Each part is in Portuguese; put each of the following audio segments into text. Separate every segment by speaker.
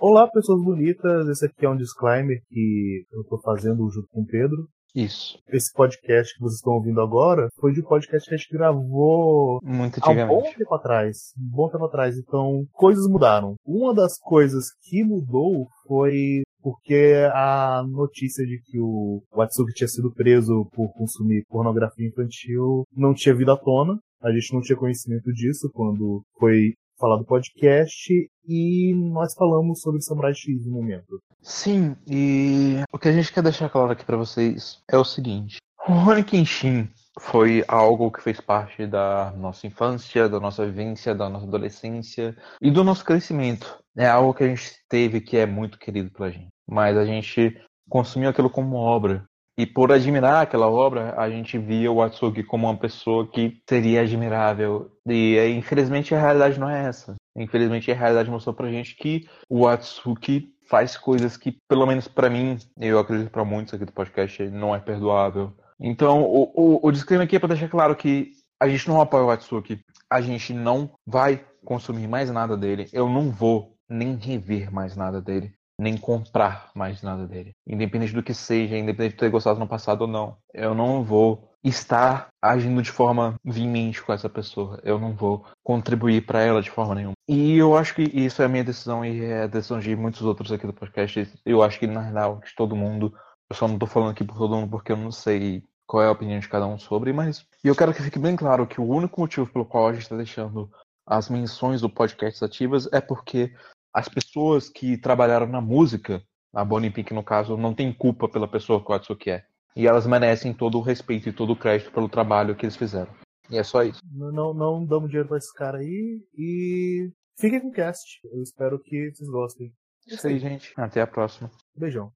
Speaker 1: Olá, pessoas bonitas. Esse aqui é um disclaimer que eu tô fazendo junto com o Pedro.
Speaker 2: Isso.
Speaker 1: Esse podcast que vocês estão ouvindo agora foi de um podcast que a gente gravou
Speaker 2: Muito
Speaker 1: há um bom tempo atrás. Um bom tempo atrás. Então, coisas mudaram. Uma das coisas que mudou foi porque a notícia de que o Watsuki tinha sido preso por consumir pornografia infantil não tinha vindo à tona. A gente não tinha conhecimento disso quando foi falado do podcast e nós falamos sobre Samurai X no momento.
Speaker 2: Sim, e o que a gente quer deixar claro aqui pra vocês é o seguinte: o Rurouni Kenshin foi algo que fez parte da nossa infância, da nossa vivência, da nossa adolescência e do nosso crescimento. É algo que a gente teve que é muito querido pela gente, mas a gente consumiu aquilo como obra. E por admirar aquela obra, a gente via o Atsugi como uma pessoa que seria admirável. E eh, infelizmente a realidade não é essa. Infelizmente a realidade mostrou pra gente que o Atsuki faz coisas que, pelo menos pra mim, eu acredito pra muitos aqui do podcast, não é perdoável. Então, o, o, o disclaimer aqui é pra deixar claro que a gente não apoia o Atsuki, a gente não vai consumir mais nada dele, eu não vou nem rever mais nada dele, nem comprar mais nada dele. Independente do que seja, independente de ter gostado no passado ou não, eu não vou estar agindo de forma vimente com essa pessoa. Eu não vou contribuir pra ela de forma nenhuma. E eu acho que isso é a minha decisão e é a decisão de muitos outros aqui do podcast. Eu acho que na real de todo mundo. Eu só não tô falando aqui por todo mundo porque eu não sei qual é a opinião de cada um sobre, mas e eu quero que fique bem claro que o único motivo pelo qual a gente está deixando as menções do podcast ativas é porque as pessoas que trabalharam na música, a Bonnie Pink no caso, não tem culpa pela pessoa que o Atsuki é. E elas merecem todo o respeito e todo o crédito pelo trabalho que eles fizeram. E é só isso.
Speaker 1: Não, não, não damos dinheiro pra esse cara aí e fiquem com o cast. Eu espero que vocês gostem.
Speaker 2: Isso aí, gente. Até a próxima.
Speaker 1: Beijão.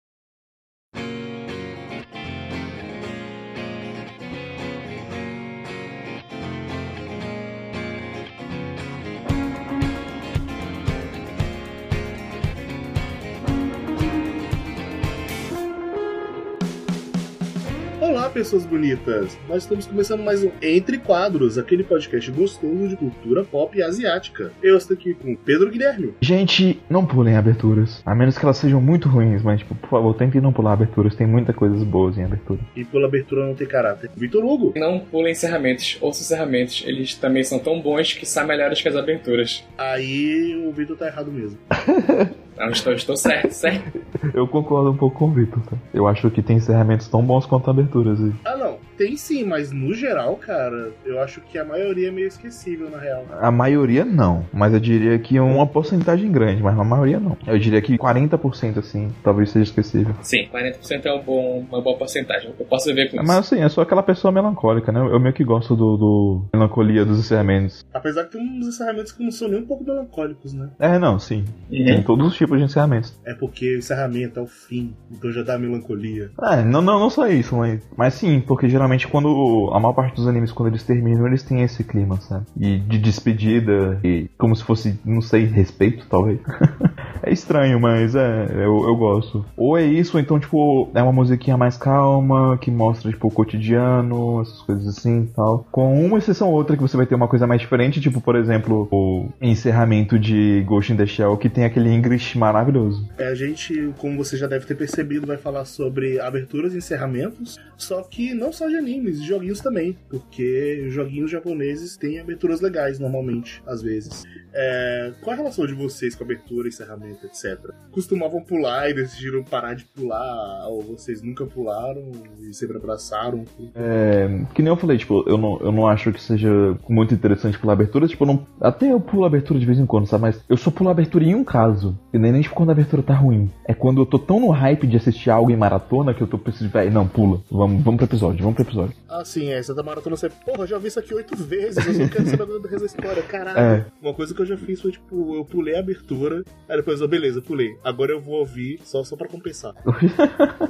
Speaker 1: Pessoas bonitas! Nós estamos começando mais um Entre Quadros, aquele podcast gostoso de cultura pop asiática. Eu estou aqui com o Pedro Guilherme.
Speaker 2: Gente, não pulem aberturas. A menos que elas sejam muito ruins, mas, tipo, por favor, tentem não pular aberturas. Tem muitas coisas boas em abertura.
Speaker 1: E pela abertura não tem caráter. Vitor Hugo.
Speaker 3: Não pulem encerramentos. Ouça encerramentos. Eles também são tão bons que são melhores que as aberturas.
Speaker 1: Aí o Vitor tá errado mesmo.
Speaker 3: Não, estou, estou certo, certo.
Speaker 2: Eu concordo um pouco com o Victor, tá? Eu acho que tem encerramentos tão bons quanto aberturas. E...
Speaker 1: Ah, não. Tem sim, mas no geral, cara, eu acho que a maioria é meio esquecível, na real.
Speaker 2: A maioria não, mas eu diria que uma porcentagem grande, mas a maioria não. Eu diria que 40% assim, talvez seja esquecível.
Speaker 3: Sim, 40% é um bom, uma boa porcentagem. Eu posso viver com isso.
Speaker 2: Mas assim, eu sou aquela pessoa melancólica, né? Eu meio que gosto do, do melancolia dos encerramentos.
Speaker 1: Apesar que tem uns encerramentos que não são nem um pouco melancólicos, né?
Speaker 2: É, não, sim. Tem
Speaker 3: Uhum.
Speaker 2: todos os tipos de encerramentos.
Speaker 1: É porque o encerramento é o fim, então já dá melancolia.
Speaker 2: É, não, não, não só isso, mas, mas sim, porque geralmente quando a maior parte dos animes, quando eles terminam, eles têm esse clima, sabe? E de despedida, e como se fosse, não sei, respeito, talvez. é estranho, mas é, eu, eu gosto. Ou é isso, ou então, tipo, é uma musiquinha mais calma, que mostra, tipo, o cotidiano, essas coisas assim e tal. Com uma exceção ou outra que você vai ter uma coisa mais diferente, tipo, por exemplo, o encerramento de Ghost in the Shell, que tem aquele English maravilhoso.
Speaker 1: É, a gente, como você já deve ter percebido, vai falar sobre aberturas e encerramentos, só que não só de animes, de joguinhos também, porque joguinhos japoneses têm aberturas legais normalmente, às vezes. É, qual a relação de vocês com abertura, encerramento, etc? Costumavam pular e decidiram parar de pular, ou vocês nunca pularam e sempre abraçaram?
Speaker 2: É, que nem eu falei, tipo, eu não, eu não acho que seja muito interessante pular abertura. Tipo, não, até eu pulo abertura de vez em quando, sabe? Mas eu só pulo abertura em um caso. E nem, nem tipo quando a abertura tá ruim. É quando eu tô tão no hype de assistir algo em maratona que eu tô precisando. Véi, não, pula. Vamos, vamos pro episódio, vamos pro episódio.
Speaker 1: Ah, sim, é, essa da maratona você, porra, já vi isso aqui oito vezes, eu só quero saber da história, caralho.
Speaker 2: É.
Speaker 1: Uma coisa que eu já fiz foi, tipo, eu pulei a abertura, aí depois, eu, beleza, pulei. Agora eu vou ouvir só, só pra compensar.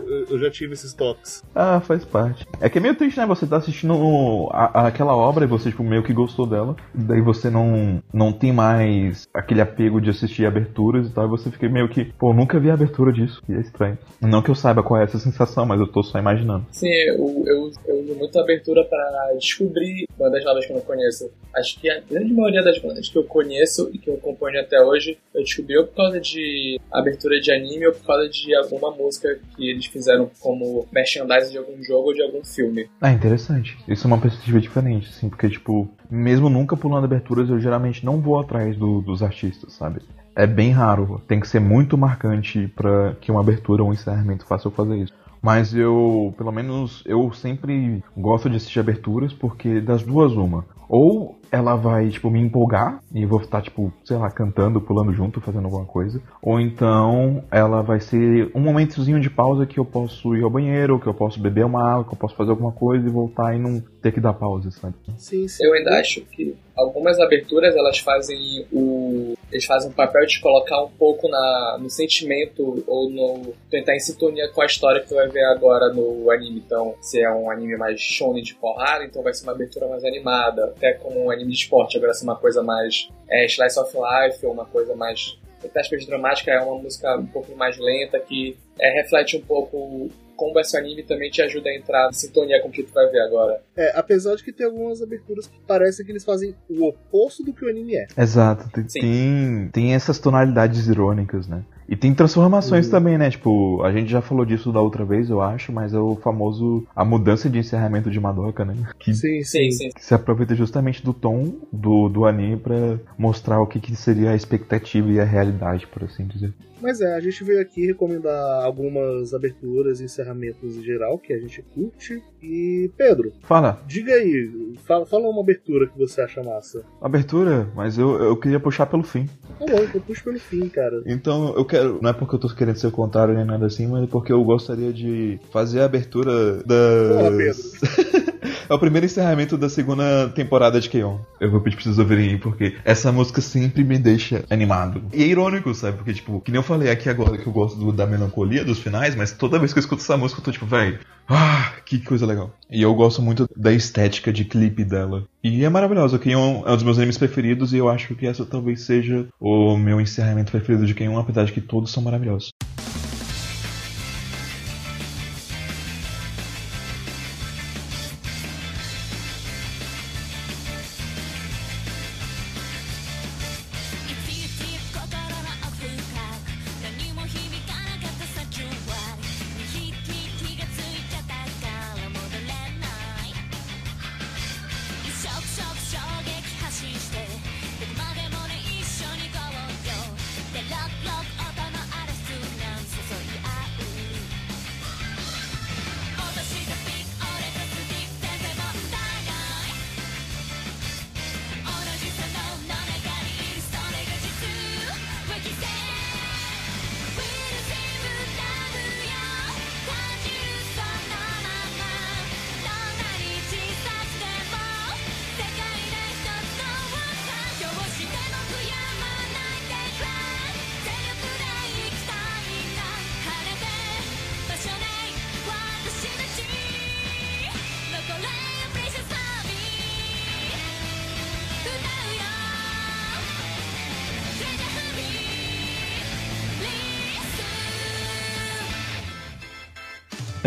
Speaker 1: eu, eu já tive esses toques.
Speaker 2: Ah, faz parte. É que é meio triste, né? Você tá assistindo a- aquela obra e você, tipo, meio que gostou dela. Daí você não, não tem mais aquele apego de assistir aberturas e tal. E você fica meio que, pô, nunca vi a abertura disso. E é estranho. Não que eu saiba qual é essa sensação, mas eu tô só imaginando.
Speaker 3: Sim, eu, eu, eu uso muito a abertura pra descobrir bandas novas que eu não conheço. Acho que a grande maioria das bandas que eu conheço conheço e que eu acompanho até hoje, eu descobri ou por causa de abertura de anime ou por causa de alguma música que eles fizeram como merchandising de algum jogo ou de algum filme.
Speaker 2: Ah, interessante. Isso é uma perspectiva diferente, assim, porque, tipo, mesmo nunca pulando aberturas, eu geralmente não vou atrás do, dos artistas, sabe? É bem raro, tem que ser muito marcante para que uma abertura ou um encerramento faça eu fazer isso. Mas eu, pelo menos, eu sempre gosto de assistir aberturas porque das duas uma. Ou ela vai, tipo, me empolgar e eu vou estar, tipo, sei lá, cantando, pulando junto, fazendo alguma coisa. Ou então ela vai ser um momentozinho de pausa que eu posso ir ao banheiro, que eu posso beber uma água, que eu posso fazer alguma coisa e voltar e não ter que dar pausa, sabe?
Speaker 3: Sim, sim. Eu ainda acho que algumas aberturas elas fazem o eles fazem o papel de colocar um pouco na, no sentimento ou no tentar em sintonia com a história que tu vai ver agora no anime. Então, se é um anime mais shonen de porrada, então vai ser uma abertura mais animada, até como um anime de esporte. Agora, se uma coisa mais é, slice of life ou uma coisa mais entre aspas, dramática, é uma música um pouco mais lenta que é, reflete um pouco como esse anime também te ajuda a entrar em sintonia com o que tu vai ver agora.
Speaker 4: É, apesar de que tem algumas aberturas que parecem que eles fazem o oposto do que o anime é.
Speaker 2: Exato, tem, tem, tem, essas tonalidades irônicas, né? E tem transformações uhum. também, né? Tipo, a gente já falou disso da outra vez, eu acho, mas é o famoso. a mudança de encerramento de Madoka, né?
Speaker 3: Que, sim, sim, sim.
Speaker 2: Que se aproveita justamente do tom do, do anime para mostrar o que, que seria a expectativa e a realidade, por assim dizer.
Speaker 4: Mas é, a gente veio aqui recomendar algumas aberturas e encerramentos em geral que a gente curte. E, Pedro,
Speaker 2: fala.
Speaker 4: Diga aí, fala, fala uma abertura que você acha massa.
Speaker 2: Abertura? Mas eu, eu queria puxar pelo fim.
Speaker 4: Tá bom, eu puxo pelo fim, cara.
Speaker 2: Então, eu quero. Não é porque eu tô querendo ser o contrário nem nada assim, mas é porque eu gostaria de fazer a abertura da.
Speaker 4: Pedro.
Speaker 2: É o primeiro encerramento da segunda temporada de K-On! Eu vou pedir pra vocês ouvirem porque essa música sempre me deixa animado. E é irônico, sabe? Porque, tipo, que nem eu falei aqui agora que eu gosto do, da melancolia dos finais, mas toda vez que eu escuto essa música eu tô tipo, velho, ah, que coisa legal. E eu gosto muito da estética de clipe dela. E é maravilhosa. K-On! é um dos meus animes preferidos e eu acho que essa talvez seja o meu encerramento preferido de K-On! apesar de que todos são maravilhosos.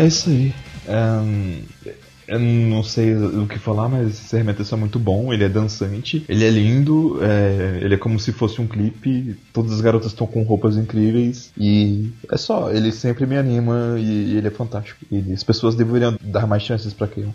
Speaker 2: isso aí. Um, eu não sei o que falar, mas esse Hermeteus é muito bom, ele é dançante, ele é lindo, é, ele é como se fosse um clipe, todas as garotas estão com roupas incríveis e é só, ele sempre me anima e, e ele é fantástico. E as pessoas deveriam dar mais chances para
Speaker 4: quem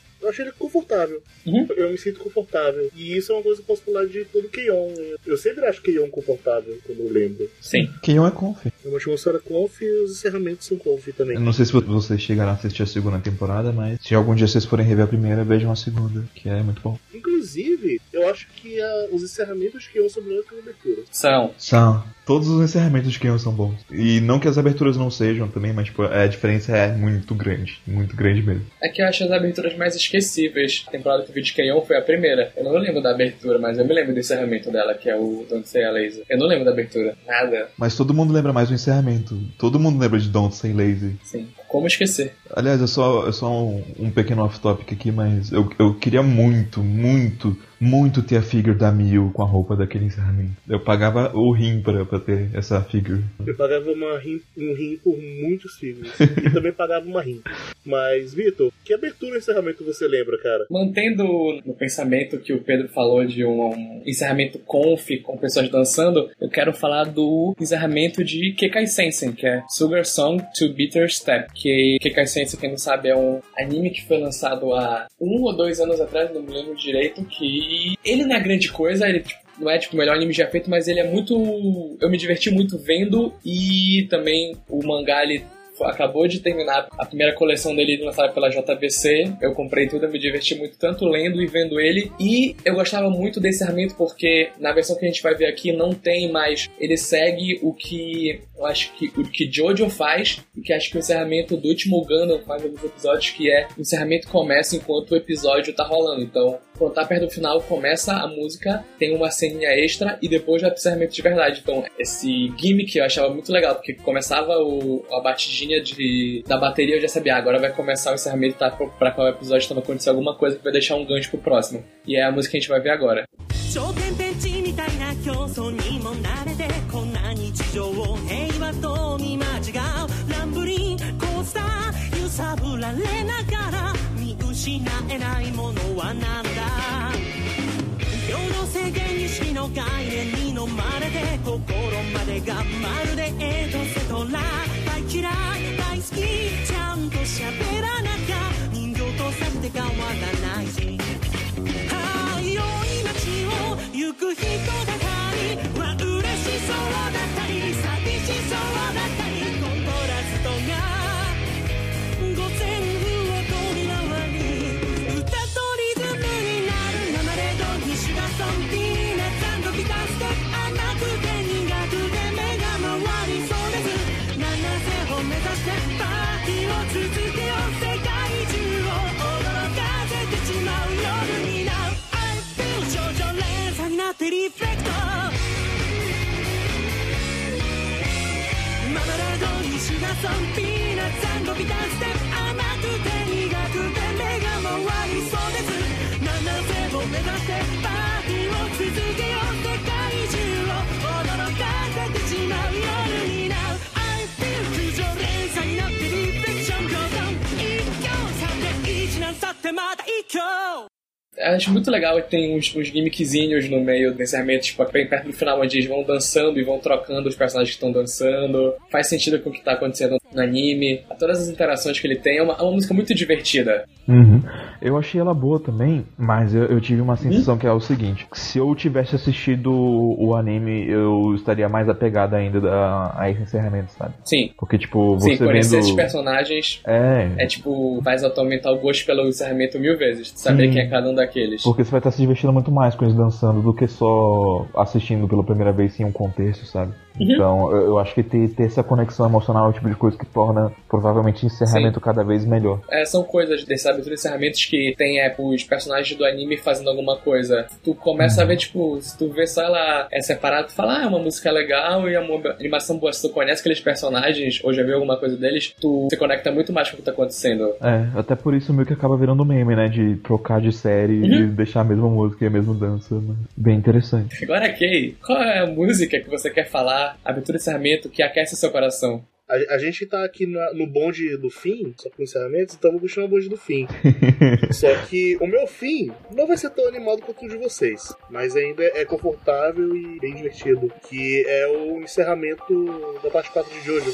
Speaker 4: Uhum. Eu me sinto confortável. E isso é uma coisa que eu posso falar de todo Keion. Eu sempre acho Keion confortável quando eu lembro.
Speaker 3: Sim.
Speaker 2: Keion é conf.
Speaker 4: É uma atmosfera conf e os encerramentos são conf também.
Speaker 2: Eu não sei se vocês chegaram a assistir a segunda temporada, mas se algum dia vocês forem rever a primeira, vejam a segunda, que é muito bom.
Speaker 4: Inclusive, eu acho que uh, os encerramentos que eu são melhores que as aberturas.
Speaker 3: São.
Speaker 2: São. Todos os encerramentos de Keon são bons. E não que as aberturas não sejam também, mas tipo, a diferença é muito grande. Muito grande mesmo.
Speaker 3: É que eu acho as aberturas mais esquecíveis. A temporada que eu vi de Keon foi a primeira. Eu não lembro da abertura, mas eu me lembro do encerramento dela, que é o Don't Say a Lazy. Eu não lembro da abertura. Nada.
Speaker 2: Mas todo mundo lembra mais do encerramento. Todo mundo lembra de Don't Say Lazy.
Speaker 3: Sim. Como esquecer?
Speaker 2: Aliás, é só, é só um, um pequeno off-topic aqui, mas eu, eu queria muito, muito muito ter a figure da Mil com a roupa daquele encerramento. Eu pagava o rim pra, pra ter essa figure.
Speaker 4: Eu pagava uma rim, um rim por muitos figures. e também pagava uma rim.
Speaker 5: Mas, Vitor, que abertura e encerramento você lembra, cara?
Speaker 3: Mantendo no pensamento que o Pedro falou de um, um encerramento conf com pessoas dançando, eu quero falar do encerramento de Kekai Sensen, que é Sugar Song to Bitter Step. Que Kekai Sensen, quem não sabe, é um anime que foi lançado há um ou dois anos atrás, não me lembro direito, que ele não é grande coisa, ele tipo, não é tipo o melhor anime já feito, mas ele é muito. Eu me diverti muito vendo e também o mangá ele acabou de terminar a primeira coleção dele lançada pela JBC. Eu comprei tudo, eu me diverti muito tanto lendo e vendo ele. E eu gostava muito desse encerramento porque na versão que a gente vai ver aqui não tem mais. Ele segue o que eu acho que o que Jojo faz e que acho que o encerramento do último Gundam faz alguns episódios que é o encerramento começa enquanto o episódio tá rolando. Então, quando tá perto do final, começa a música, tem uma ceninha extra e depois já o encerramento de verdade. Então, esse gimmick eu achava muito legal, porque começava o, a batidinha de, da bateria, eu já sabia, ah, agora vai começar o encerramento, tá pra qual episódio então vai acontecer alguma coisa que vai deixar um gancho pro próximo. E é a música que a gente vai ver agora. たいな競争にも慣れてこんな日常を平和と見間違うランブリンコースター揺さぶられながら見 失えないものは何だ？平等制限意識の概念に飲まれて心までがまるでエトセトラ。大嫌い大好きちゃんと喋らなきゃ。人形とさって変わらないし。行く人だかり。は嬉しそうだ。リフレクト。ママレード西がソンピーナッツビタ Acho muito legal que tem uns, uns gimmickzinhos no meio do encerramento, tipo, bem perto do final, onde eles vão dançando e vão trocando os personagens que estão dançando. Faz sentido com o que está acontecendo no anime. Todas as interações que ele tem. É uma, é uma música muito divertida.
Speaker 2: Uhum. Eu achei ela boa também, mas eu, eu tive uma sensação uhum. que é o seguinte: se eu tivesse assistido o anime, eu estaria mais apegado ainda a, a esse encerramento, sabe?
Speaker 3: Sim.
Speaker 2: Porque, tipo, você
Speaker 3: Sim, conhecer
Speaker 2: vendo...
Speaker 3: esses personagens
Speaker 2: é.
Speaker 3: é, tipo, faz aumentar o gosto pelo encerramento mil vezes. Saber Sim. quem é cada um daqueles.
Speaker 2: Porque você vai estar se divertindo muito mais com eles dançando do que só assistindo pela primeira vez sem um contexto, sabe? Uhum. Então, eu, eu, acho que ter, ter essa conexão emocional é o tipo de coisa que torna provavelmente encerramento Sim. cada vez melhor.
Speaker 3: É, são coisas desse abertura de encerramentos que tem é, os personagens do anime fazendo alguma coisa. Tu começa uhum. a ver, tipo, se tu vê só ela é separado, tu fala, ah, é uma música legal e é uma animação boa. Se tu conhece aqueles personagens ou já viu alguma coisa deles, tu se conecta muito mais com o que tá acontecendo.
Speaker 2: É, até por isso meio que acaba virando meme, né? De trocar de série uhum. e deixar a mesma música e a mesma dança. Né? Bem interessante.
Speaker 3: Agora, Kay, qual é a música que você quer falar, abertura de encerramento, que aquece seu coração?
Speaker 5: A, a, gente tá aqui na, no bonde do fim, só com encerramento, então vou puxar o bonde do fim. só que o meu fim não vai ser tão animado quanto o de vocês, mas ainda é confortável e bem divertido, que é o encerramento da parte 4 de Jojo.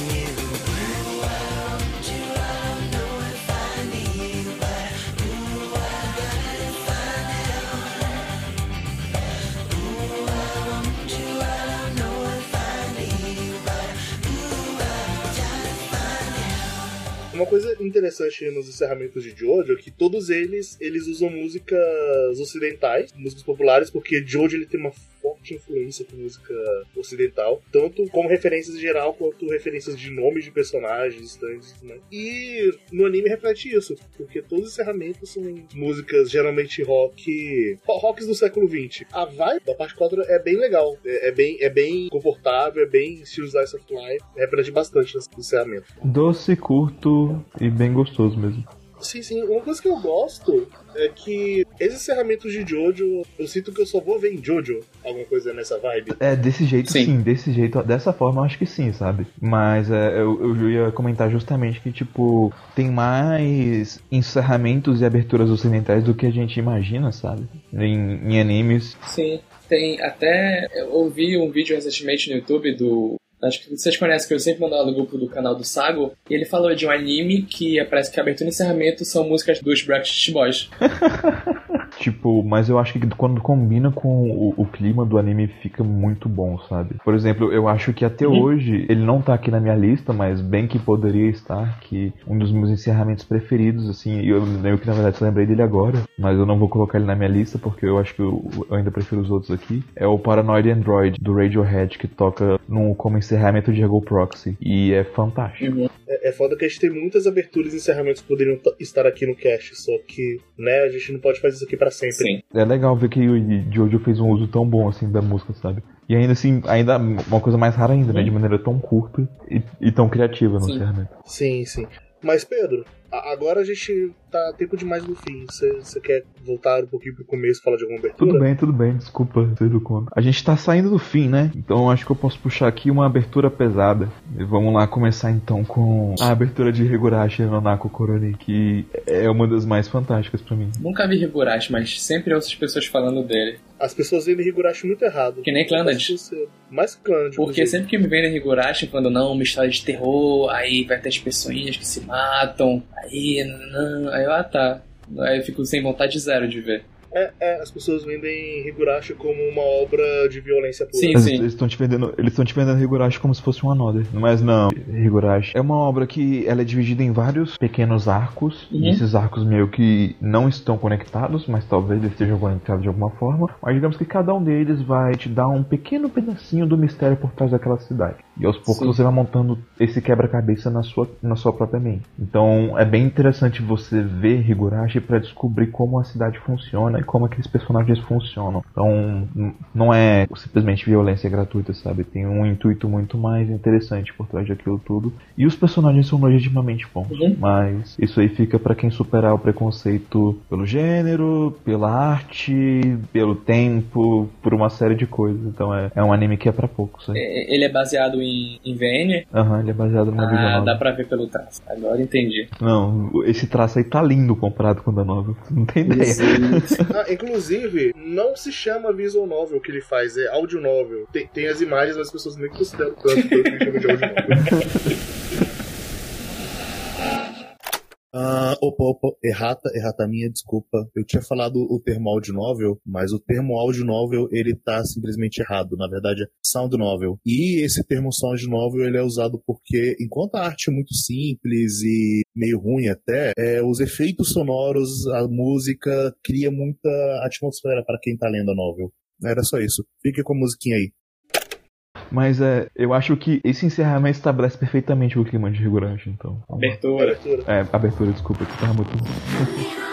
Speaker 5: Uma coisa interessante nos encerramentos de Jojo é que todos eles eles usam músicas ocidentais, músicas populares, porque Jojo ele tem uma forte
Speaker 1: influência com música ocidental, tanto como referências em geral, quanto referências de nomes de personagens, e tudo mais. E no anime reflete isso, porque todos os encerramentos são músicas geralmente rock, ro- rocks do século XX. A vibe da parte 4 é bem legal, é, é bem, é bem confortável, é bem estilo Slice of Life, reflete bastante nesse encerramento.
Speaker 2: Doce, curto e bem gostoso mesmo.
Speaker 1: Sim, sim. Uma coisa que eu gosto é que esses encerramentos de Jojo, eu sinto que eu só vou ver em Jojo alguma coisa nessa vibe.
Speaker 2: É, desse jeito sim.
Speaker 3: Sim.
Speaker 2: desse jeito, dessa forma eu acho que sim, sabe? Mas é, eu, eu ia comentar justamente que, tipo, tem mais encerramentos e aberturas ocidentais do que a gente imagina, sabe? Em, em animes.
Speaker 3: Sim, tem até. Eu ouvi um vídeo recentemente no YouTube do. Acho que vocês conhecem, que eu sempre mando lá no grupo do canal do Sago. E ele falou de um anime que parece que a abertura e encerramento são músicas dos Backstreet Boys.
Speaker 2: Tipo, mas eu acho que quando combina com o, o clima do anime fica muito bom, sabe? Por exemplo, eu acho que até
Speaker 3: Uhum.
Speaker 2: hoje, ele não tá aqui na minha lista, mas bem que poderia estar, que um dos meus encerramentos preferidos, assim, e eu, eu que na verdade lembrei dele agora, mas eu não vou colocar ele na minha lista porque eu acho que eu, eu ainda prefiro os outros aqui, é o Paranoid Android do Radiohead, que toca no, como encerramento de Ego Proxy, e é fantástico.
Speaker 3: Uhum.
Speaker 1: É, é foda que a gente tem muitas aberturas e encerramentos que poderiam estar aqui no cast, só que, né, a gente não pode fazer isso aqui pra sempre.
Speaker 3: Sim.
Speaker 2: É legal ver que o Jojo fez um uso tão bom assim da música, sabe? E ainda assim, ainda uma coisa mais rara ainda, né? De maneira tão curta e, e tão criativa no
Speaker 3: Sim.
Speaker 2: encerramento.
Speaker 1: Sim, sim. Mas, Pedro, agora a gente tá tempo demais no fim. Você quer voltar um pouquinho pro começo e falar de alguma abertura?
Speaker 2: Tudo bem, tudo bem, desculpa ter do conta. A gente tá saindo do fim, né? Então acho que eu posso puxar aqui uma abertura pesada. E vamos lá começar então com a abertura de Higurashi no Nako Koroni, que é uma das mais fantásticas pra mim.
Speaker 3: Nunca vi Higurashi, mas sempre ouço as pessoas falando dele.
Speaker 1: As pessoas veem Higurashi muito errado.
Speaker 3: Que nem Clannad.
Speaker 1: Mais que Clannad.
Speaker 3: Porque sempre que me vem Higurashi falando, não, uma história de terror, aí vai ter as pessoinhas que se matam, aí, não, aí eu, ah tá. Aí eu fico sem vontade zero de ver.
Speaker 1: É, é, as pessoas vendem Higurashi como uma obra de violência pura.
Speaker 3: Sim, sim.
Speaker 2: eles estão te vendendo, eles estão te vendendo Higurashi como se fosse um Another. Mas não, Higurashi é uma obra que ela é dividida em vários pequenos arcos.
Speaker 3: Uhum.
Speaker 2: E esses arcos meio que não estão conectados, mas talvez eles estejam conectados de alguma forma. Mas digamos que cada um deles vai te dar um pequeno pedacinho do mistério por trás daquela cidade. E aos poucos
Speaker 3: Sim.
Speaker 2: você vai montando esse quebra-cabeça na sua, na sua própria mente. Então é bem interessante você ver Higurashi para descobrir como a cidade funciona e como aqueles personagens funcionam. Então não é simplesmente violência gratuita, sabe? Tem um intuito muito mais interessante por trás daquilo tudo. E os personagens são legitimamente bons.
Speaker 3: Uhum.
Speaker 2: Mas isso aí fica para quem superar o preconceito pelo gênero, pela arte, pelo tempo, por uma série de coisas. Então é, é um anime que é para poucos. aí.
Speaker 3: É, Ele é baseado em, em VN?
Speaker 2: Aham, ele é baseado no
Speaker 3: Ah, dá pra ver pelo traço. Agora entendi.
Speaker 2: Não, esse traço aí tá lindo comparado com o da nova. Não tem ideia.
Speaker 1: Ah, inclusive, não se chama visual novel o que ele faz, é audio novel. Tem, tem as imagens, mas as pessoas nem consideram tanto que ele chama de audio novel.
Speaker 4: Ah, opa, opa, errata, errata minha, desculpa. Eu tinha falado o termo audio novel, mas o termo audio novel, ele tá simplesmente errado. Na verdade, é sound novel. E esse termo sound novel, ele é usado porque, enquanto a arte é muito simples e meio ruim até, é, os efeitos sonoros, a música, cria muita atmosfera para quem tá lendo a novel. Era só isso. Fique com a musiquinha aí.
Speaker 2: Mas é, eu acho que esse encerramento estabelece perfeitamente o clima de Higurashi, então.
Speaker 3: Abertura.
Speaker 2: É, abertura, desculpa, que tava muito.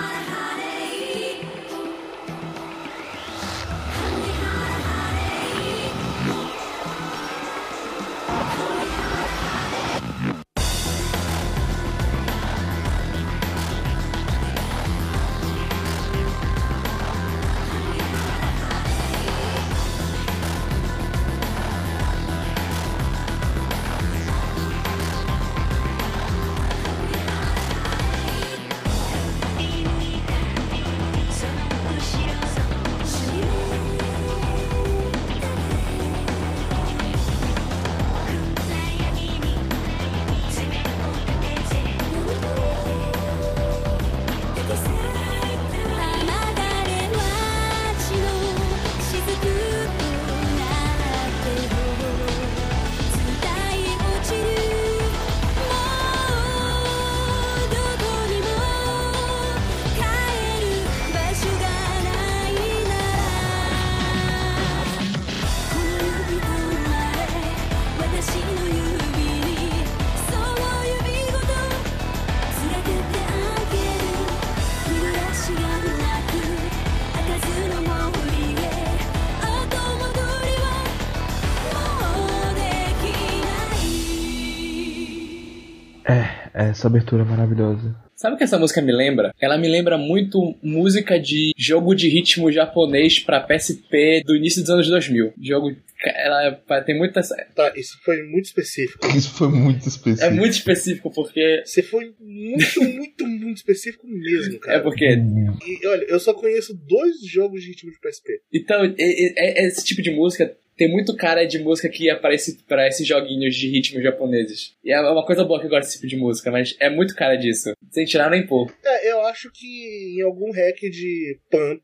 Speaker 2: essa abertura é maravilhosa.
Speaker 3: Sabe o que essa música me lembra? Ela me lembra muito música de jogo de ritmo japonês pra PSP do início dos anos 2000. Jogo. Ela tem muita.
Speaker 1: Tá, isso foi muito específico.
Speaker 2: Isso foi muito específico.
Speaker 3: É muito específico porque.
Speaker 1: Você foi muito, muito, muito específico mesmo, cara.
Speaker 3: É porque.
Speaker 1: E olha, eu só conheço dois jogos de ritmo de PSP.
Speaker 3: Então, é- é- é- esse tipo de música tem muito cara de música que aparece para esses joguinhos de ritmos japoneses. E é uma coisa boa que eu gosto desse tipo de música, mas é muito cara disso. Sem tirar nem pôr.
Speaker 1: É, eu acho que em algum hack de pump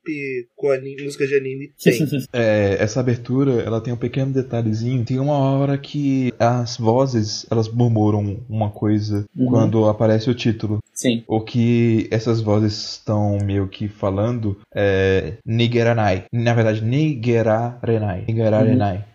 Speaker 1: com anime, música de anime tem.
Speaker 2: É, essa abertura, ela tem um pequeno detalhezinho. Tem uma hora que as vozes, elas murmuram uma coisa
Speaker 3: Uhum.
Speaker 2: quando aparece o título.
Speaker 3: Sim.
Speaker 2: O que essas vozes estão meio que falando é Nigeranai. Na verdade,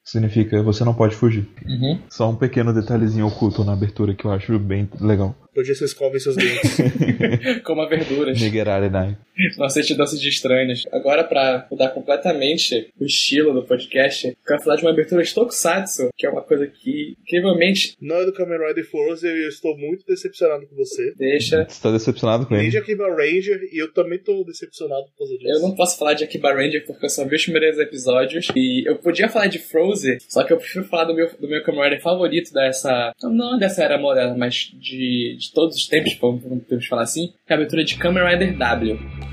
Speaker 2: Significa você não pode fugir.
Speaker 3: Uhum.
Speaker 2: Só um pequeno detalhezinho oculto na abertura que eu acho bem legal.
Speaker 1: Hoje você escova seus dentes.
Speaker 3: Como a verduras.
Speaker 2: Nigerarenai.
Speaker 3: Nossa certidão de estranhos. Agora, pra mudar completamente o estilo do podcast, eu quero falar de uma abertura de Tokusatsu, que é uma coisa que, incrivelmente,
Speaker 1: Não é do Kamen Rider Force e eu estou muito decepcionado com você.
Speaker 3: deixa.
Speaker 2: Você tá decepcionado com
Speaker 1: Nem
Speaker 2: ele?
Speaker 1: de Akiba Ranger e eu também tô decepcionado por causa disso.
Speaker 3: Eu não posso falar de Akiba Ranger porque eu só vi os primeiros episódios. E eu podia falar de Frozen, só que eu prefiro falar do meu, do meu Kamen Rider favorito dessa. Não dessa era moderna, mas de, de todos os tempos, vamos podemos falar assim, que é a abertura de Kamen Rider W.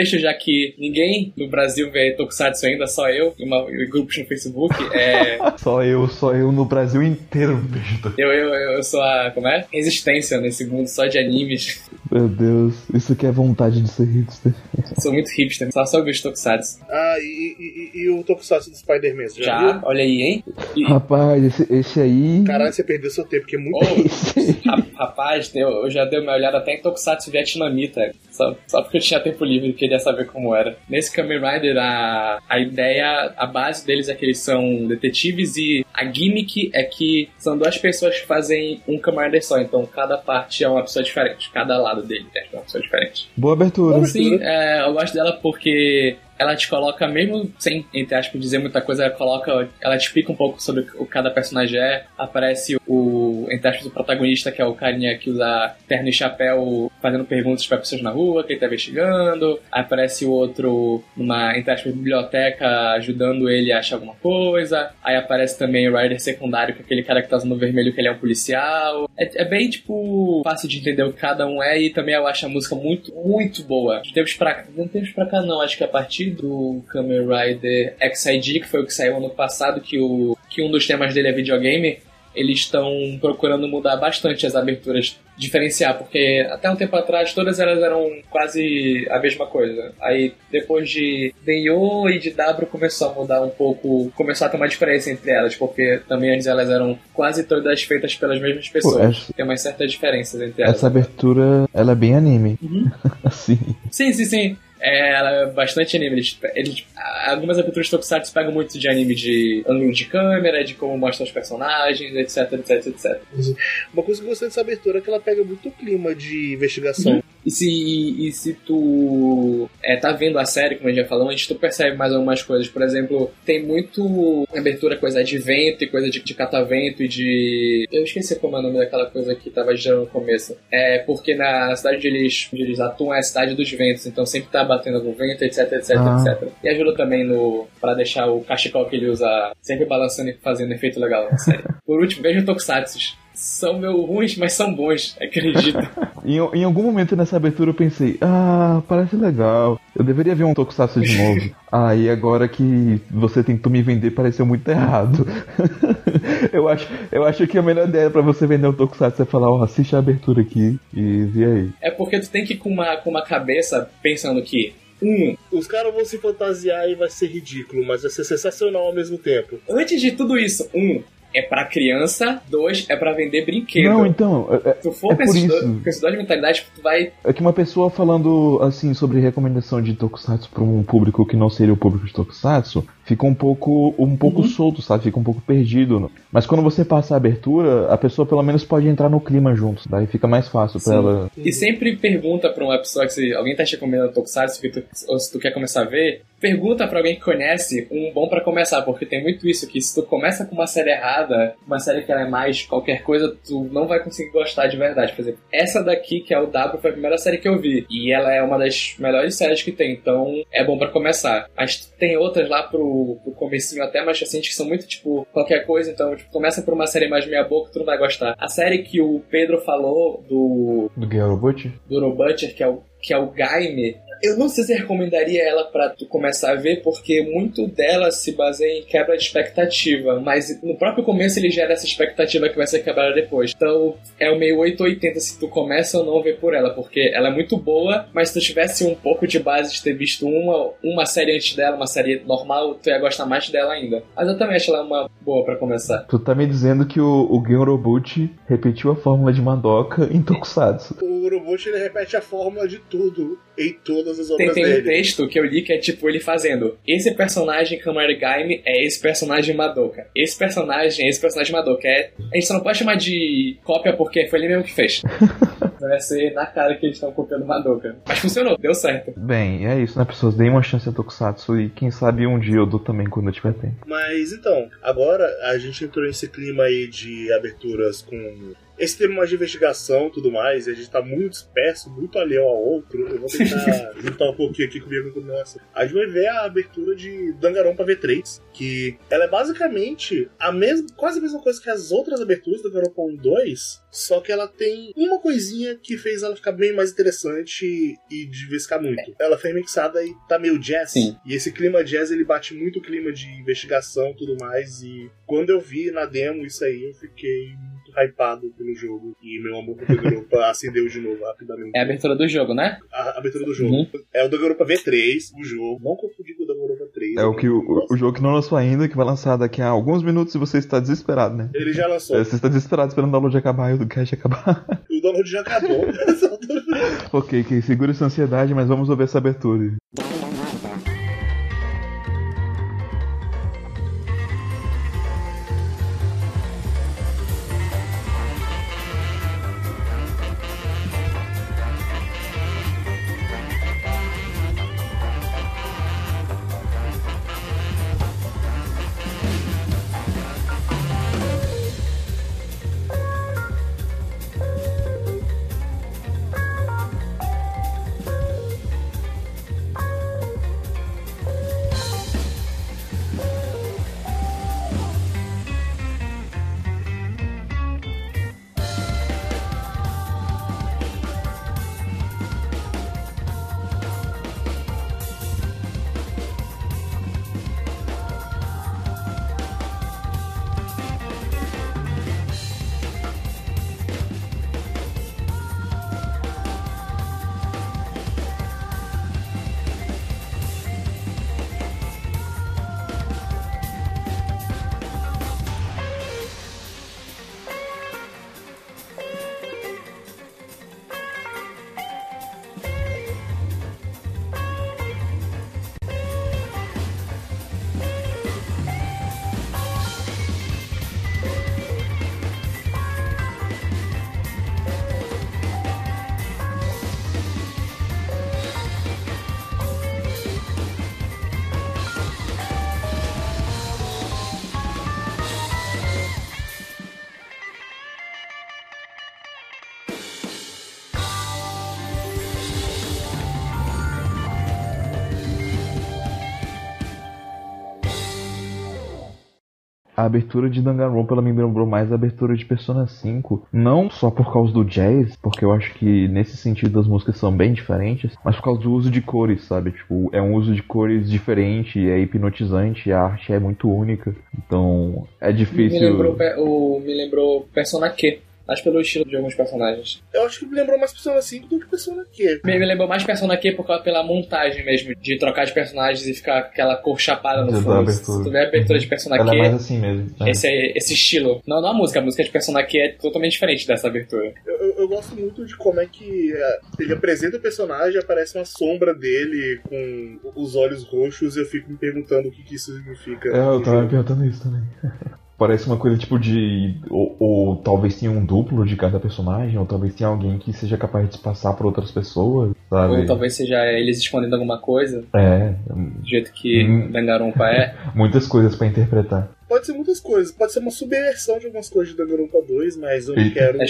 Speaker 3: Contexto já que ninguém no Brasil vê Tokusatsu ainda, só eu e, uma, e grupos no Facebook. É,
Speaker 2: Só eu, só eu no Brasil inteiro vejo.
Speaker 3: eu, eu, eu sou a. Como é? Resistência nesse mundo só de animes.
Speaker 2: Meu Deus, isso que é vontade de ser hipster.
Speaker 3: sou muito hipster, só só vejo Tokusatsu.
Speaker 1: Ah, e, e- e- o Tokusatsu do Spider-Man, já,
Speaker 3: Já,
Speaker 1: viu?
Speaker 3: olha aí, hein? E,
Speaker 2: Rapaz, esse, esse aí.
Speaker 1: Caralho, você perdeu seu tempo, porque é muito.
Speaker 3: oh, rapaz, eu, eu já dei uma olhada até em Tokusatsu vietnamita. Só, só porque eu tinha tempo livre e queria saber como era. Nesse Kamen Rider, a, a ideia, a base deles é que eles são detetives e a gimmick é que são duas pessoas que fazem um Kamen Rider só. Então cada parte é uma pessoa diferente. Cada lado dele é uma pessoa diferente.
Speaker 2: Boa abertura.
Speaker 3: Sim, é, eu gosto dela porque ela te coloca, mesmo sem, entre aspas, dizer muita coisa, ela coloca, ela te explica um pouco sobre o que cada personagem é. Aparece o, entre aspas, o protagonista, que é o carinha que usa terno e chapéu, fazendo perguntas pra pessoas na rua, que ele tá investigando. Aparece o outro numa, entre aspas, biblioteca, ajudando ele a achar alguma coisa. Aí aparece também o Rider secundário, que é aquele cara que tá usando vermelho, que ele é um policial. É, é bem, tipo, fácil de entender o que cada um é e também eu acho a música muito, muito boa. De tempos pra cá, não tempos pra cá não, acho que a partir do Kamen Rider XID, que foi o que saiu ano passado, que, o, que um dos temas dele é videogame, eles estão procurando mudar bastante as aberturas, diferenciar, porque até um tempo atrás todas elas eram quase a mesma coisa. Aí depois de Denyo e de W começou a mudar um pouco, começou a ter uma diferença entre elas, porque também antes elas eram quase todas feitas pelas mesmas pessoas.
Speaker 2: essa-
Speaker 3: Tem umas certas diferenças entre elas.
Speaker 2: Essa abertura, ela é bem anime.
Speaker 3: Uhum.
Speaker 2: assim.
Speaker 3: Sim, sim, sim. É, ela é bastante anime. Eles, eles, algumas aberturas de Tokusatsu pegam muito de anime de ângulo de câmera, de como mostra os personagens, etc, etc, etc.
Speaker 1: Uma coisa que eu gostei dessa abertura é que ela pega muito o clima de investigação.
Speaker 3: E se, e se tu é, tá vendo a série, como a gente já falou antes, tu percebe mais algumas coisas. Por exemplo, tem muito abertura, coisa de vento e coisa de, de catavento e de. Eu esqueci como é o nome daquela coisa que tava girando no começo. É porque na cidade onde eles, onde eles atuam é a cidade dos ventos, então sempre tá batendo algum vento, etc, etc,
Speaker 2: Ah.
Speaker 3: etc. E ajuda também no para deixar o cachecol que ele usa sempre balançando e fazendo efeito legal na série. Por último, veja o Tokusatsu. São meio ruins, mas são bons, acredito.
Speaker 2: Em, em algum momento nessa abertura eu pensei, ah, parece legal. Eu deveria ver um Tokusatsu de novo. ah, e agora que você tentou me vender, pareceu muito errado. eu, acho, eu acho que a melhor ideia pra você vender um Tokusatsu é falar, ó, assiste a abertura aqui e vê aí.
Speaker 3: É porque tu tem que ir com uma, com uma cabeça pensando que, um,
Speaker 1: Os caras vão se fantasiar e vai ser ridículo, mas vai ser sensacional ao mesmo tempo.
Speaker 3: antes de tudo isso, um, é pra criança, dois, é pra vender brinquedo.
Speaker 2: Não, então, é, é-
Speaker 3: Se tu for
Speaker 2: é
Speaker 3: com
Speaker 2: por
Speaker 3: esses
Speaker 2: isso.
Speaker 3: dois- com esses dois tu vai.
Speaker 2: é que uma pessoa falando assim sobre recomendação de Tokusatsu pra um público que não seria o público de Tokusatsu, fica um pouco um pouco solto, sabe? Fica um pouco perdido. Mas quando você passa a abertura, a pessoa pelo menos pode entrar no clima junto, daí fica mais fácil pra
Speaker 3: Sim.
Speaker 2: ela.
Speaker 3: E sempre pergunta pra uma pessoa que se alguém tá te recomendando Tokusatsu que tu, ou se tu quer começar a ver, pergunta pra alguém que conhece um bom pra começar, porque tem muito isso, que se tu começa com uma série errada, uma série que ela é mais qualquer coisa, tu não vai conseguir gostar de verdade. Por exemplo, essa daqui, que é o W, foi a primeira série que eu vi, e ela é uma das melhores séries que tem, então é bom pra começar. Mas tem outras lá pro, pro comecinho até mais recente que são muito, tipo, qualquer coisa, então, tipo, começa por uma série mais meia boca, tu não vai gostar. A série que o Pedro falou do
Speaker 2: Do Gale Robot?
Speaker 3: do No Butcher, que é o, que é o Gaime, eu não sei se recomendaria ela pra tu começar a ver, porque muito dela se baseia em quebra de expectativa, mas no próprio começo ele gera essa expectativa que vai ser quebrada depois. Então é o meio 880 se tu começa ou não ver por ela, porque ela é muito boa, mas se tu tivesse um pouco de base de ter visto uma, uma série antes dela, uma série normal, tu ia gostar mais dela ainda. Mas eu também acho ela uma boa pra começar.
Speaker 2: Tu tá me dizendo que o, o Robot repetiu a fórmula de Madoka em Tokusatsu.
Speaker 1: O Urobot ele repete a fórmula de tudo em todas as
Speaker 3: Tem,
Speaker 1: obras
Speaker 3: tem um
Speaker 1: dele.
Speaker 3: texto que eu li que é tipo ele fazendo esse personagem Kamari Gaime é esse personagem Madoka. Esse personagem é esse personagem Madoka. É, a gente só não pode chamar de cópia porque foi ele mesmo que fez. Vai ser na cara que eles estão copiando Madoka. Mas funcionou, deu certo.
Speaker 2: Bem, é isso, né, pessoas? Deem uma chance a Tokusatsu e quem sabe um dia eu dou também quando eu tiver tempo.
Speaker 1: Mas então, agora a gente entrou nesse clima aí de aberturas com esse tema mais de investigação e tudo mais, e a gente tá muito disperso, muito alheio ao outro. Eu vou tentar juntar um pouquinho aqui comigo com nossa. A gente vai ver a abertura de Danganronpa V3, que ela é basicamente a mesma, quase a mesma coisa que as outras aberturas do Danganronpa 1 e 2, só que ela tem uma coisinha que fez ela ficar bem mais interessante e diversificar muito. Ela foi remixada e tá meio jazz.
Speaker 3: Sim.
Speaker 1: E esse clima jazz, ele bate muito o clima de investigação e tudo mais. E quando eu vi na demo isso aí, eu fiquei muito hypado pelo jogo. E meu amor por Danganronpa acendeu de novo rapidamente.
Speaker 3: É a abertura do jogo, né?
Speaker 1: A abertura do jogo.
Speaker 3: Uhum.
Speaker 1: É o Danganronpa V3, o jogo. Não confundir com o Danganronpa 3.
Speaker 2: É o que o, o jogo que não lançou ainda, que vai lançar daqui a alguns minutos e você está desesperado, né?
Speaker 1: Ele já lançou.
Speaker 2: É, Você está desesperado esperando o download acabar e o cast acabar.
Speaker 1: O download já acabou.
Speaker 2: ok, ok, segura essa ansiedade, mas vamos ouvir essa abertura. A abertura de Danganronpa ela me lembrou mais a abertura de Persona 5, não só por causa do jazz, porque eu acho que nesse sentido as músicas são bem diferentes, mas por causa do uso de cores, sabe? Tipo, é um uso de cores diferente, é hipnotizante, a arte é muito única. Então, é
Speaker 3: Me
Speaker 2: difícil.
Speaker 3: lembrou, pe- o, me lembrou Persona Q. Acho pelo estilo de alguns personagens.
Speaker 1: Eu acho que me lembrou mais Persona 5 do que Persona Q.
Speaker 3: Me, me lembrou mais Persona Q por causa, pela montagem mesmo, de trocar de personagens e ficar aquela cor chapada no fundo. Se tu vê a abertura de Persona
Speaker 2: Ela
Speaker 3: Q,
Speaker 2: é mais assim mesmo. né?
Speaker 3: esse, é- esse estilo. Não, não a música, a música de Persona Q é totalmente diferente dessa abertura.
Speaker 1: Eu, eu- eu gosto muito de como é que é, ele apresenta o personagem, aparece uma sombra dele com os olhos roxos e eu fico me perguntando o que, que isso significa.
Speaker 2: É, eu tava me
Speaker 1: jogo.
Speaker 2: perguntando isso também. Parece uma coisa tipo de. Ou, ou talvez tenha um duplo de cada personagem, ou talvez tenha alguém que seja capaz de se passar por outras pessoas, sabe?
Speaker 3: Ou talvez seja eles escondendo alguma coisa,
Speaker 2: É,
Speaker 3: do jeito que
Speaker 2: Hum.
Speaker 3: Danganronpa é.
Speaker 2: muitas coisas pra interpretar.
Speaker 1: Pode ser muitas coisas, pode ser uma subversão de algumas coisas de Danganronpa 2, mas eu não quero
Speaker 3: É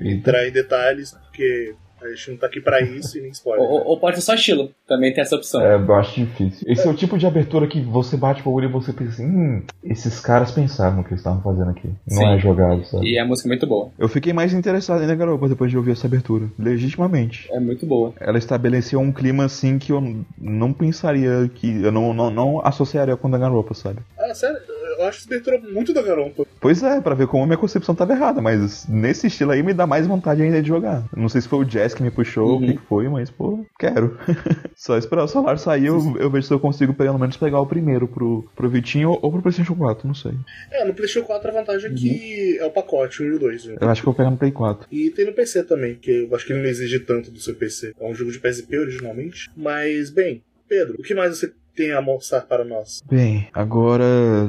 Speaker 1: entrar em detalhes porque a gente não tá aqui pra isso e nem spoiler.
Speaker 3: Ou, ou- ou pode ser só estilo, também tem essa opção.
Speaker 2: É, eu acho difícil. Esse é o tipo de abertura que você bate o olho e você pensa assim, hum, esses caras pensaram no que eles estavam fazendo aqui. Não
Speaker 3: Sim.
Speaker 2: é jogado, sabe?
Speaker 3: E a música é muito boa.
Speaker 2: Eu fiquei mais interessado em Garopa depois de ouvir essa abertura. Legitimamente.
Speaker 3: É muito boa.
Speaker 2: Ela estabeleceu um clima assim que eu não pensaria que. Eu não, não, não associaria com Danganronpa, sabe?
Speaker 1: Ah, sério? Eu acho essa abertura muito Danganronpa.
Speaker 2: Pois é, pra ver como a minha concepção tava errada, mas nesse estilo aí me dá mais vontade ainda de jogar. Não sei se foi o Jazz que me puxou, o que
Speaker 3: Uhum.
Speaker 2: foi, mas pô, quero. Só esperar o salário sair, eu, eu vejo se eu consigo pelo menos pegar o primeiro pro, pro Vitinho ou pro PlayStation 4, não sei.
Speaker 1: É, no PlayStation 4 a vantagem é que é o pacote 1 e o 2. Né?
Speaker 2: Eu acho que eu vou pegar no Play 4.
Speaker 1: E tem no PC também, que eu acho que ele não exige tanto do seu PC. É um jogo de PSP originalmente. Mas, bem, Pedro, o que mais você tem a mostrar para nós?
Speaker 2: Bem, agora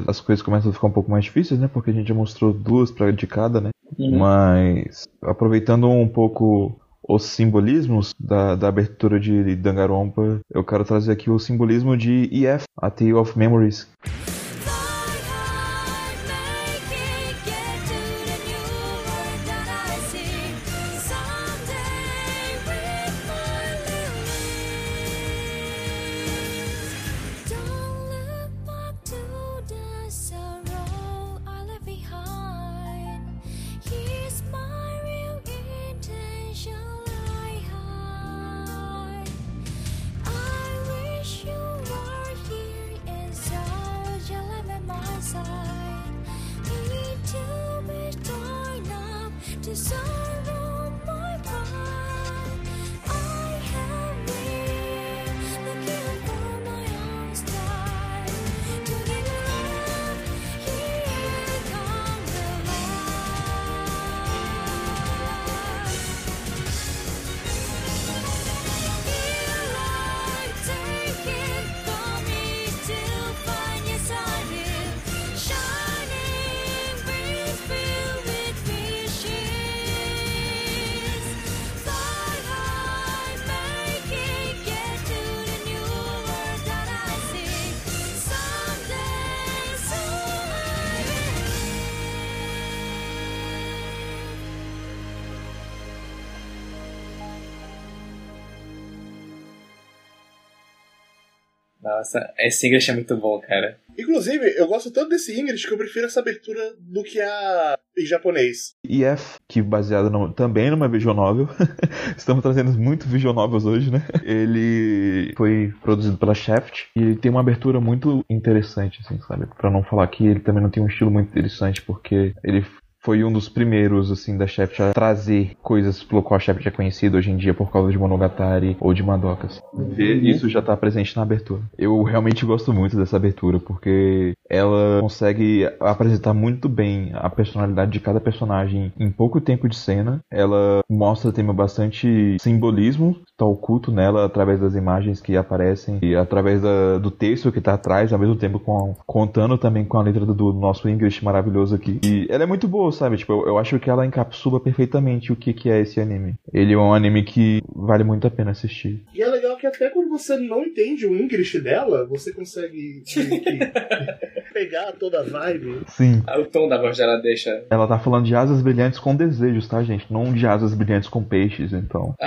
Speaker 2: as coisas começam a ficar um pouco mais difíceis, né? Porque a gente já mostrou duas pra de cada, né?
Speaker 3: Uhum.
Speaker 2: Mas aproveitando um pouco os simbolismos da, da abertura de Danganronpa, eu quero trazer aqui o simbolismo de EF, A Tale of Memories.
Speaker 3: Nossa, esse English é muito bom, cara.
Speaker 1: Inclusive, eu gosto tanto desse English que eu prefiro essa abertura do que a em japonês.
Speaker 2: EF, que baseado no- também numa visual novel. Estamos trazendo muito visual novels hoje, né? Ele foi produzido pela Shaft e ele tem uma abertura muito interessante, assim, sabe? Pra não falar que ele também não tem um estilo muito interessante, porque ele foi um dos primeiros, assim, da Shaft a trazer coisas pelo qual a Shaft é conhecida hoje em dia por causa de Monogatari ou de Madokas. E isso já tá presente na abertura. Eu realmente gosto muito dessa abertura, porque ela consegue apresentar muito bem a personalidade de cada personagem em pouco tempo de cena. Ela mostra tem bastante simbolismo, tá oculto nela através das imagens que aparecem e através da- do texto que tá atrás, ao mesmo tempo com, contando também com a letra do, do nosso English maravilhoso aqui. E ela é muito boa, sabe? Tipo, eu, eu acho que ela encapsula perfeitamente o que, que é esse anime. Ele é um anime que vale muito a pena assistir.
Speaker 1: E é legal que até quando você não entende o English dela, você consegue. que- que- pegar toda a vibe.
Speaker 2: Sim.
Speaker 3: Ah, O tom da voz dela deixa.
Speaker 2: Ela tá falando de asas brilhantes com desejos, tá, gente? Não de asas brilhantes com peixes, então.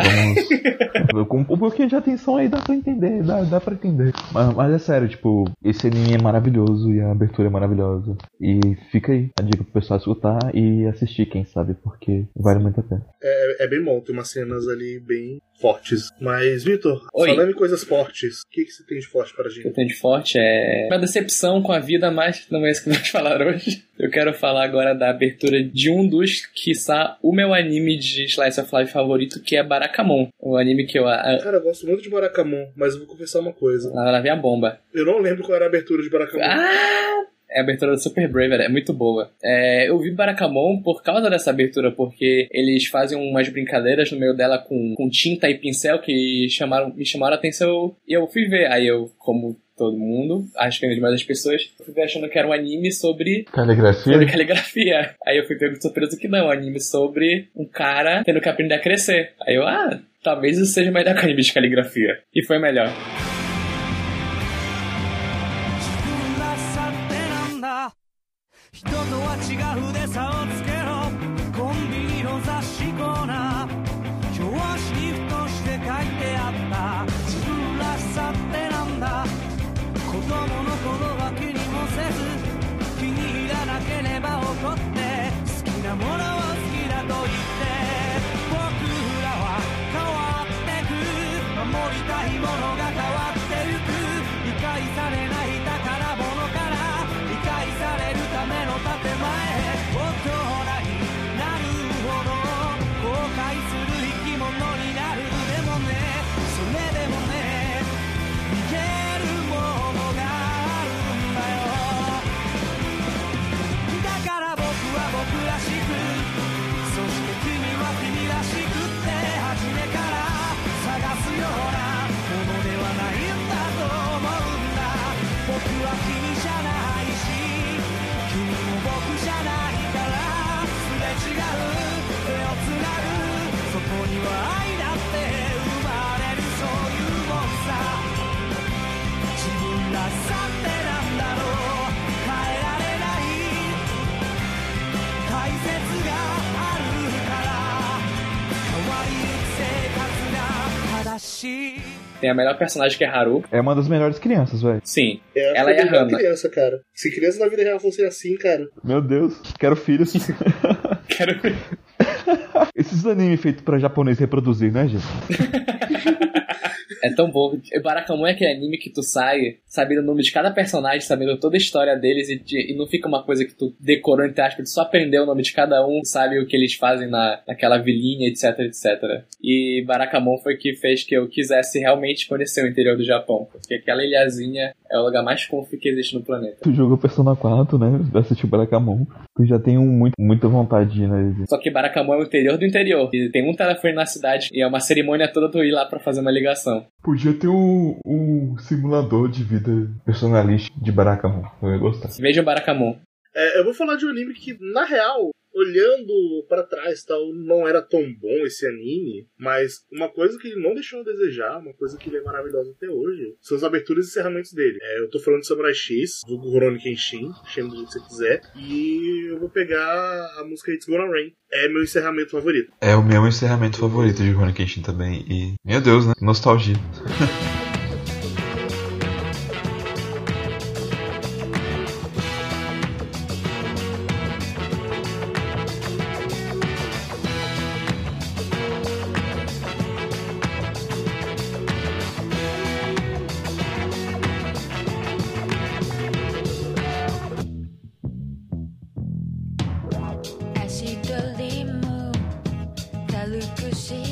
Speaker 2: Vamos. com um pouquinho de atenção aí dá pra entender, dá, dá pra entender. Mas, mas é sério, tipo, esse anime é maravilhoso e a abertura é maravilhosa. E fica aí a dica pro pessoal escutar e assistir, quem sabe, porque vale muito a pena.
Speaker 1: É, é bem bom, tem umas cenas ali bem fortes. Mas, Vitor, falando em coisas fortes, o que, que você tem de forte para a
Speaker 3: que eu
Speaker 1: gente?
Speaker 3: tenho de forte é uma decepção com a vida, mas não é isso que vamos falar hoje. Eu quero falar agora da abertura de um dos, quiçá, o meu anime de Slice of Life favorito, que é Barakamon. O anime que eu. A,
Speaker 1: Cara, eu gosto muito de Barakamon, mas eu vou confessar uma coisa.
Speaker 3: a, lá vem a bomba.
Speaker 1: Eu não lembro qual era a abertura de Barakamon.
Speaker 3: Ah! É a abertura do Super Brave, é muito boa. É, eu vi Barakamon por causa dessa abertura, porque eles fazem umas brincadeiras no meio dela com, com tinta e pincel que chamaram, me chamaram a atenção e eu fui ver. Aí eu, como todo mundo, acho que a maioria das pessoas, fui achando que era um anime sobre
Speaker 2: Caligrafia?
Speaker 3: sobre caligrafia. Aí eu fui pego de surpresa que não, é um anime sobre um cara tendo que aprender a crescer. Aí eu, ah, talvez isso seja melhor que o anime de caligrafia. E foi melhor.
Speaker 6: 人とは違うで差をつけ
Speaker 3: Tem a melhor personagem que é Haru.
Speaker 2: É uma das melhores crianças, velho.
Speaker 3: Sim,
Speaker 1: É,
Speaker 3: Ela
Speaker 1: ela
Speaker 3: e a
Speaker 1: é
Speaker 3: Hana.
Speaker 1: criança, cara. Se criança na vida real fosse assim, cara.
Speaker 2: Meu Deus, quero filhos.
Speaker 3: quero.
Speaker 2: Esses animes feitos pra japonês reproduzir, né, gente?
Speaker 3: É tão bom. Barakamon é aquele anime que tu sai sabendo o nome de cada personagem, sabendo toda a história deles e, e não fica uma coisa que tu decorou, entre aspas, tu só aprendeu o nome de cada um, sabe o que eles fazem na, naquela vilinha, etc, etc. E Barakamon foi que fez que eu quisesse realmente conhecer o interior do Japão, porque aquela ilhazinha é o lugar mais fofo que existe no planeta.
Speaker 2: Tu jogou Persona 4, né? Assistiu Barakamon. Tu já tem um muito, muita vontade de ir, né?
Speaker 3: Só que Barakamon é o interior do interior. E tem um telefone na cidade e é uma cerimônia toda tu ir lá pra fazer uma ligação.
Speaker 2: Podia ter um, um simulador de vida personalista de Barakamon. Eu ia gostar.
Speaker 3: Vejam Barakamon.
Speaker 1: É, eu vou falar de um anime que, na real, olhando pra trás tal, não era tão bom esse anime, mas uma coisa que ele não deixou a desejar, uma coisa que ele é maravilhosa até hoje, são as aberturas e encerramentos dele. É, eu tô falando de Samurai X, do Rurouni Kenshin, chame do jeito que você quiser, e eu vou pegar a música It's Gonna Rain. É meu encerramento favorito.
Speaker 7: É o meu encerramento favorito de Rurouni Kenshin também. E, meu Deus, né? Nostalgia.
Speaker 8: plus que j'ai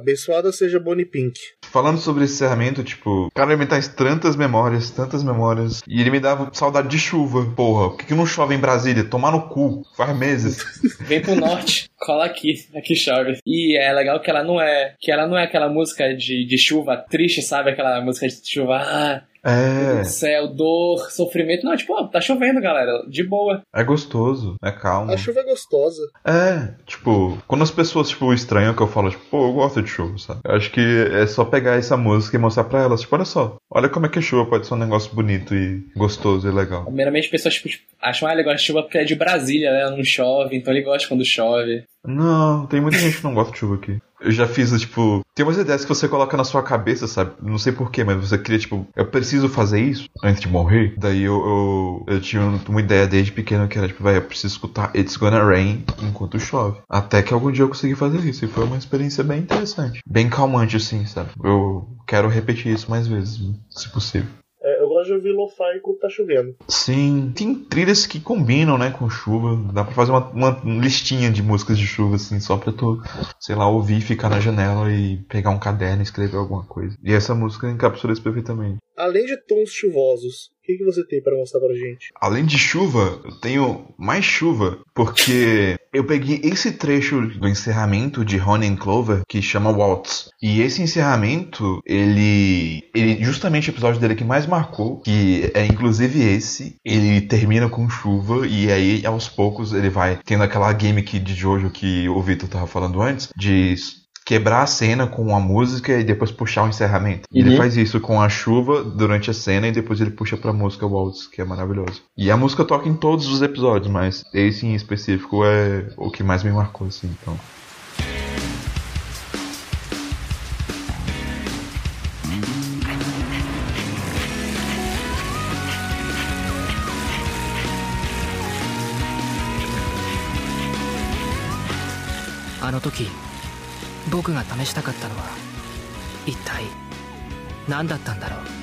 Speaker 1: Abençoada seja Bonnie Pink.
Speaker 2: Falando sobre esse encerramento, tipo, o cara me traz tantas memórias, tantas memórias. E ele me dava saudade de chuva. Porra, por que, que não chove em Brasília? Tomar no cu. Faz meses.
Speaker 3: Vem pro norte, cola aqui, aqui chove. E é legal que ela não é. Que ela não é aquela música de, de chuva triste, sabe? Aquela música de chuva. Ah,
Speaker 2: É.
Speaker 3: Céu, dor, sofrimento. Não, tipo, ó, tá chovendo, galera. De boa.
Speaker 2: É gostoso, é calmo.
Speaker 1: A chuva é gostosa.
Speaker 2: É, tipo, quando as pessoas, tipo, estranham que eu falo, tipo, pô, eu gosto de chuva, sabe? Eu acho que é só pegar essa música e mostrar pra elas, tipo, olha só, olha como é que a chuva pode ser um negócio bonito e gostoso e legal.
Speaker 3: Primeiramente, as pessoas tipo, acham, ah, ele gosta de chuva porque é de Brasília, né? Não chove, então ele gosta quando chove.
Speaker 2: Não, tem muita gente que não gosta de chuva aqui. Eu já fiz, tipo, tem umas ideias que você coloca na sua cabeça, sabe? Não sei porquê, mas você cria, tipo, eu preciso fazer isso antes de morrer. Daí eu, eu, eu tinha uma ideia desde pequeno que era, tipo, velho, eu preciso escutar It's Gonna Rain enquanto chove. Até que algum dia eu consegui fazer isso. E foi uma experiência bem interessante. Bem calmante, assim, sabe? Eu quero repetir isso mais vezes, se possível.
Speaker 1: De ouvir lo-fi quando tá chovendo.
Speaker 2: Sim, tem trilhas que combinam, né, com chuva. Dá pra fazer uma, uma listinha de músicas de chuva, assim, só pra tu, sei lá, ouvir, ficar na janela e pegar um caderno e escrever alguma coisa. E essa música encapsula isso perfeitamente.
Speaker 1: Além de tons chuvosos, o que, que você tem pra mostrar pra gente?
Speaker 2: Além de chuva, eu tenho mais chuva, porque eu peguei esse trecho do encerramento de Honey and Clover, que chama Waltz. E esse encerramento, ele, ele justamente o episódio dele que mais marcou, que é inclusive esse, ele termina com chuva e aí aos poucos ele vai tendo aquela gimmick de Jojo que o Vitor tava falando antes, de quebrar a cena com uma música e depois puxar o um encerramento. Uhum. Ele faz isso com a chuva durante a cena e depois ele puxa pra música Waltz, que é maravilhoso. E a música toca em todos os episódios, mas esse em específico é o que mais me marcou, assim, então.
Speaker 5: A 僕が試したかったのは一体何だったんだろう？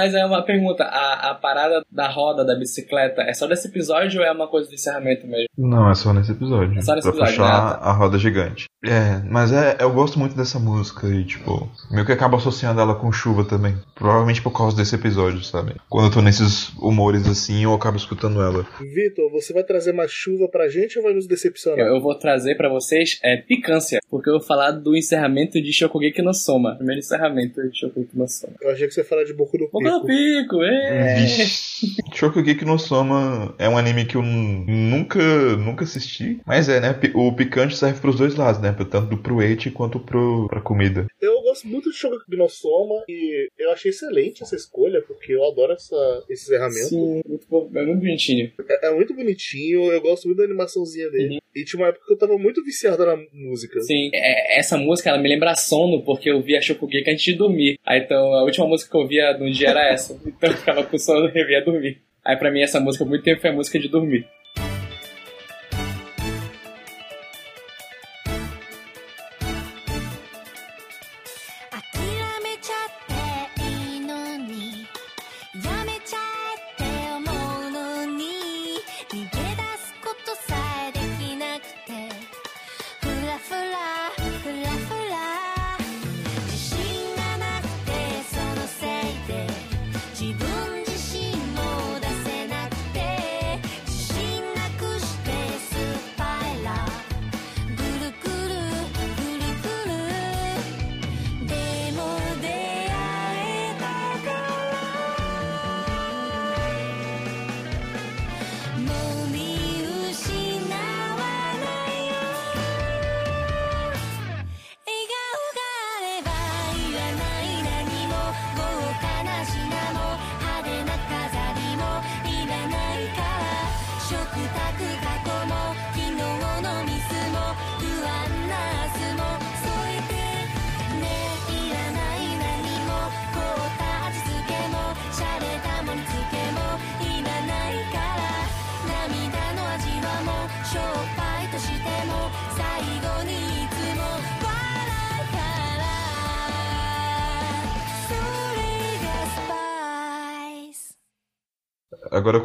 Speaker 3: Mas é uma pergunta, a, a parada da roda da bicicleta é só desse episódio ou é uma coisa do encerramento mesmo?
Speaker 2: Não, é só nesse episódio.
Speaker 3: É só nesse
Speaker 2: pra
Speaker 3: episódio,
Speaker 2: fechar
Speaker 3: né?
Speaker 2: a roda gigante. É, mas é, eu gosto muito dessa música e, tipo, meio que acabo associando ela com chuva também. Provavelmente por causa desse episódio, sabe? Quando eu tô nesses humores assim, eu acabo escutando ela.
Speaker 1: Vitor, você vai trazer mais chuva pra gente ou vai nos decepcionar?
Speaker 3: Eu, eu vou trazer pra vocês é picância, porque eu vou falar do encerramento de Shokugeki no Soma. Primeiro encerramento de Shokugeki no Soma.
Speaker 1: Eu achei que você ia falar de Boku no
Speaker 3: Boku no
Speaker 1: Pico.
Speaker 3: Pico, é.
Speaker 2: Vixe. Shokugeki no Soma é um anime que eu nunca, nunca assisti. Mas é, né? O picante serve pros dois lados, né? Tanto pro eit quanto pro, pra comida.
Speaker 1: Eu gosto muito de Shogeki no Soma e eu achei excelente essa escolha, porque eu adoro essa, esse encerramento.
Speaker 3: Sim, muito bom, é muito bonitinho.
Speaker 1: É, é muito bonitinho, eu gosto muito da animaçãozinha dele. E tinha uma época que eu tava muito viciado na música.
Speaker 3: Sim, é- essa música ela me lembra sono, porque eu via Shokugeki antes de dormir. Aí então a última música que eu via no dia era essa. Então eu ficava com sono e via dormir. Aí pra mim essa música muito tempo foi a música de dormir.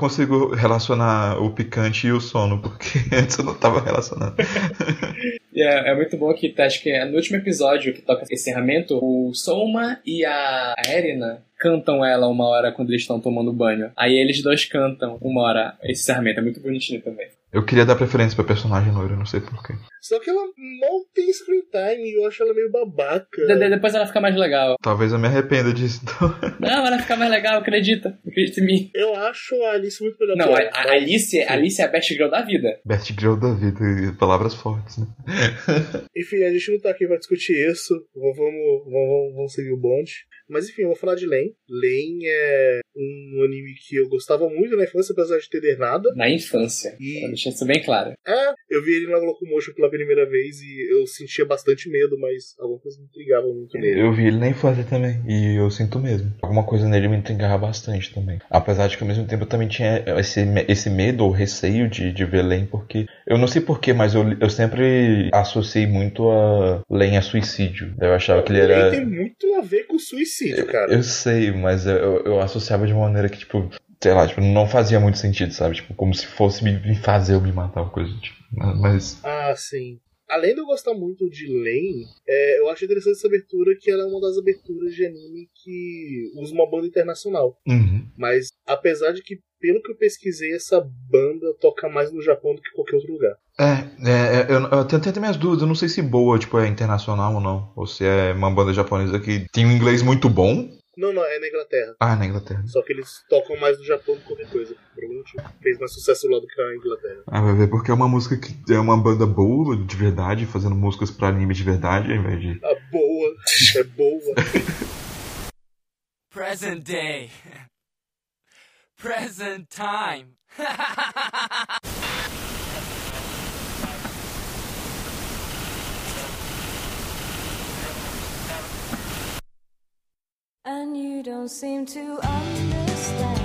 Speaker 2: Consigo relacionar o picante e o sono, porque antes eu não tava relacionando.
Speaker 3: É, é muito bom que tá, acho que é no último episódio que toca encerramento, o Soma e a Erina cantam ela uma hora quando eles estão tomando banho. Aí eles dois cantam uma hora esse encerramento, é muito bonitinho também.
Speaker 2: Eu queria dar preferência pra personagem loira, não sei porquê.
Speaker 1: Só que ela mal tem screen time e eu acho ela meio babaca.
Speaker 3: De- de- depois ela fica mais legal.
Speaker 2: Talvez eu me arrependa disso. então.
Speaker 3: Não, ela fica mais legal, acredita. Acredita em mim.
Speaker 1: Eu acho a Alice muito melhor
Speaker 3: Não,
Speaker 1: que
Speaker 3: a, a Alice, a Alice é a best girl da vida.
Speaker 2: Best Girl da vida, e palavras fortes, né?
Speaker 1: Enfim, a gente não tá aqui pra discutir isso. Vamos, vamos, vamos, vamos seguir o bonde. Mas enfim, eu vou falar de Len. Len é um anime que eu gostava muito na infância, apesar de ter nada.
Speaker 3: Na infância.
Speaker 1: E-
Speaker 3: Pra deixar isso bem claro.
Speaker 1: É, eu vi ele na Locomotion pela primeira vez e eu sentia bastante medo, mas alguma coisa me intrigava muito nele.
Speaker 2: Eu vi ele na infância também, e eu sinto mesmo. Alguma coisa nele me intrigava bastante também. Apesar de que ao mesmo tempo eu também tinha esse, esse medo ou receio de, de ver Len, porque eu não sei porquê, mas eu, eu sempre associei muito a Len a suicídio. Eu achava que ele
Speaker 1: Len
Speaker 2: era.
Speaker 1: tem muito a ver com suicídio, cara.
Speaker 2: Eu sei, mas eu, eu, eu associava de uma maneira que, tipo, sei lá, tipo, não fazia muito sentido, sabe? Tipo, como se fosse me, me fazer eu me matar, uma coisa tipo. Mas.
Speaker 1: Ah, sim. Além de eu gostar muito de Lane, é, eu acho interessante essa abertura que ela é uma das aberturas de anime que usa uma banda internacional.
Speaker 2: Uhum.
Speaker 1: Mas apesar de que, pelo que eu pesquisei, essa banda toca mais no Japão do que qualquer outro lugar.
Speaker 2: É, é, é, eu, eu tenho até minhas dúvidas, eu não sei se boa, tipo, é internacional ou não. Ou se é uma banda japonesa que tem um inglês muito bom.
Speaker 1: Não, não, é na Inglaterra.
Speaker 2: Ah, na Inglaterra.
Speaker 1: Só que eles tocam mais no Japão do que qualquer coisa. Por algum motivo. Fez mais sucesso lá do que na Inglaterra.
Speaker 2: Ah, vai ver, porque é uma música que é uma banda boa, de verdade, fazendo músicas pra anime de verdade, ao invés de.
Speaker 1: A boa, é boa.
Speaker 9: Present day. Present time.
Speaker 6: And you don't seem to understand.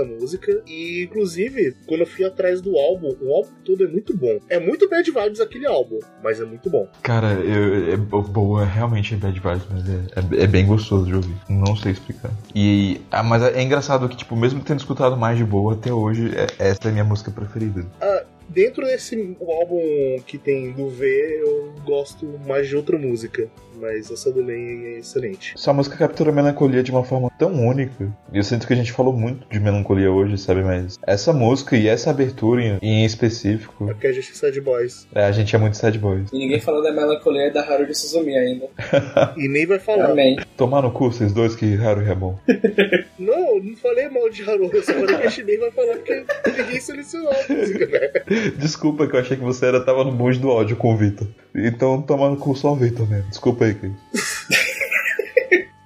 Speaker 1: Essa música. E, inclusive, quando eu fui atrás do álbum, o álbum todo é muito bom. É muito bad vibes aquele álbum, mas é muito bom.
Speaker 2: Cara, eu, é bo- boa, realmente é bad vibes, mas é, é, é bem gostoso de ouvir. Não sei explicar. E. Ah, mas é engraçado que, tipo, mesmo tendo escutado mais de boa até hoje, é- essa é a minha música preferida.
Speaker 1: Ah, dentro desse álbum que tem do V, eu gosto mais de outra música. mas essa do Len é excelente.
Speaker 2: Essa música captura a melancolia de uma forma tão única. E eu sinto que a gente falou muito de melancolia hoje, sabe? Mas essa música e essa abertura em, em específico,
Speaker 1: É porque a gente é sad boys.
Speaker 2: é, a gente é muito sad boys.
Speaker 8: E ninguém falou da melancolia da Haruhi Suzumi ainda.
Speaker 1: E nem vai falar.
Speaker 8: Amém.
Speaker 2: Tomar no cu vocês dois que Haru é bom.
Speaker 1: Não, não falei mal de Haru, eu só falei que a gente nem vai falar porque ninguém selecionou a música, né?
Speaker 2: Desculpa que eu achei que você era, tava no bonde do ódio com o Vitor. Então toma no cu só o Vitor mesmo. Desculpa aí, Cris.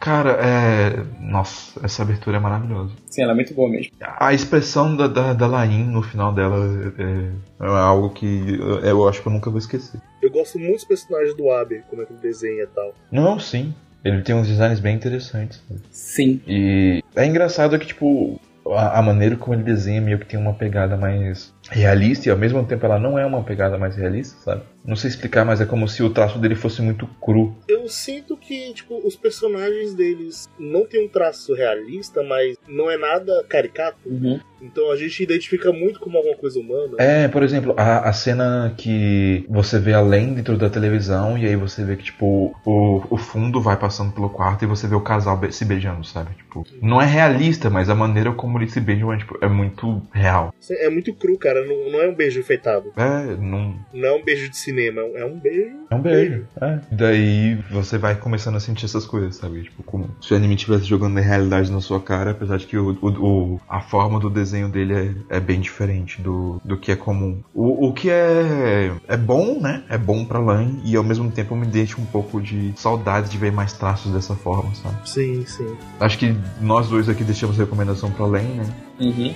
Speaker 2: Cara, é. Nossa, essa abertura é maravilhosa.
Speaker 8: Sim, ela é muito boa mesmo.
Speaker 2: A expressão da, da, da Lain no final dela é, é algo que eu, eu acho que eu nunca vou esquecer.
Speaker 1: Eu gosto muito dos personagens do Abe, como é que ele desenha e tal.
Speaker 2: Não, sim. Ele tem uns designs bem interessantes.
Speaker 8: Sim.
Speaker 2: E é engraçado que, tipo, a, a maneira como ele desenha meio que tem uma pegada mais realista e ao mesmo tempo ela não é uma pegada mais realista, sabe? Não sei explicar, mas é como se o traço dele fosse muito cru.
Speaker 1: Eu sinto que, tipo, os personagens deles não tem um traço realista, mas não é nada caricato.
Speaker 8: Uhum.
Speaker 1: Então a gente identifica muito como alguma coisa humana.
Speaker 2: É, por exemplo, a, a cena que você vê além dentro da televisão e aí você vê que, tipo, o, o fundo vai passando pelo quarto e você vê o casal be- se beijando, sabe? Tipo, não é realista, mas a maneira como eles se beijam é, tipo, é muito real.
Speaker 1: É muito cru, cara. Não, não é um beijo enfeitado.
Speaker 2: É, não,
Speaker 1: Não é um beijo de cinema. É um beijo.
Speaker 2: É um beijo. É. Daí você vai começando a sentir essas coisas, sabe? Tipo, como se o anime estivesse jogando a realidade na sua cara, apesar de que o, o- o- a forma do desenho dele é, é bem diferente do, do que é comum. O, o que é, é bom, né? É bom pra Lan e ao mesmo tempo me deixa um pouco de saudade de ver mais traços dessa forma, sabe?
Speaker 1: Sim, sim.
Speaker 2: Acho que nós dois aqui deixamos recomendação pra Lan, né?
Speaker 8: Uhum.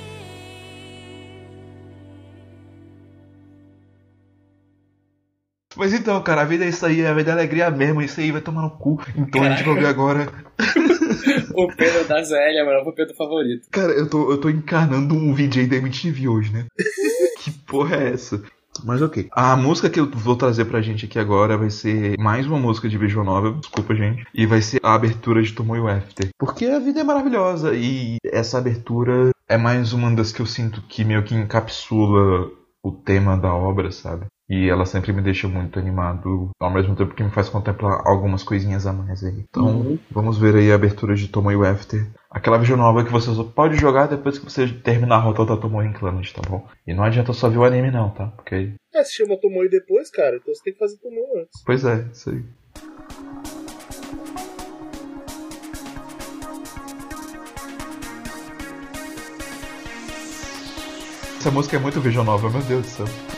Speaker 2: Mas então, cara, a vida é isso aí, a vida é alegria mesmo, isso aí vai tomar no cu. Então a gente vai ouvir agora
Speaker 8: O Pedro da Zélia, mano, é o Pedro favorito.
Speaker 2: Cara, eu tô, eu tô encarnando um VJ da MTV hoje, né? que porra é essa? Mas ok. A música que eu vou trazer pra gente aqui agora vai ser mais uma música de visual novel, desculpa, gente. E vai ser a abertura de Tomoyo After. Porque a vida é maravilhosa e essa abertura é mais uma das que eu sinto que meio que encapsula o tema da obra, sabe? E ela sempre me deixa muito animado, ao mesmo tempo que me faz contemplar algumas coisinhas a mais aí. Então, vamos ver aí a abertura de Tomoyo After. Aquela visual nova que você só pode jogar depois que você terminar a rota da Tomoyo Planet, tá bom? E não adianta só ver o anime não, tá? Porque...
Speaker 1: É, se chama Tomoe depois, cara, então você tem que fazer Tomoe antes.
Speaker 2: Pois é, isso aí. Essa música é muito visual nova, meu Deus do céu.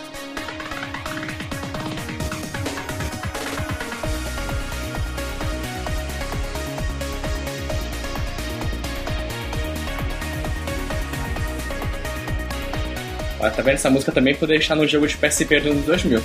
Speaker 8: Tá vendo? Essa música também poderia deixar no jogo de PSP dos anos 2000.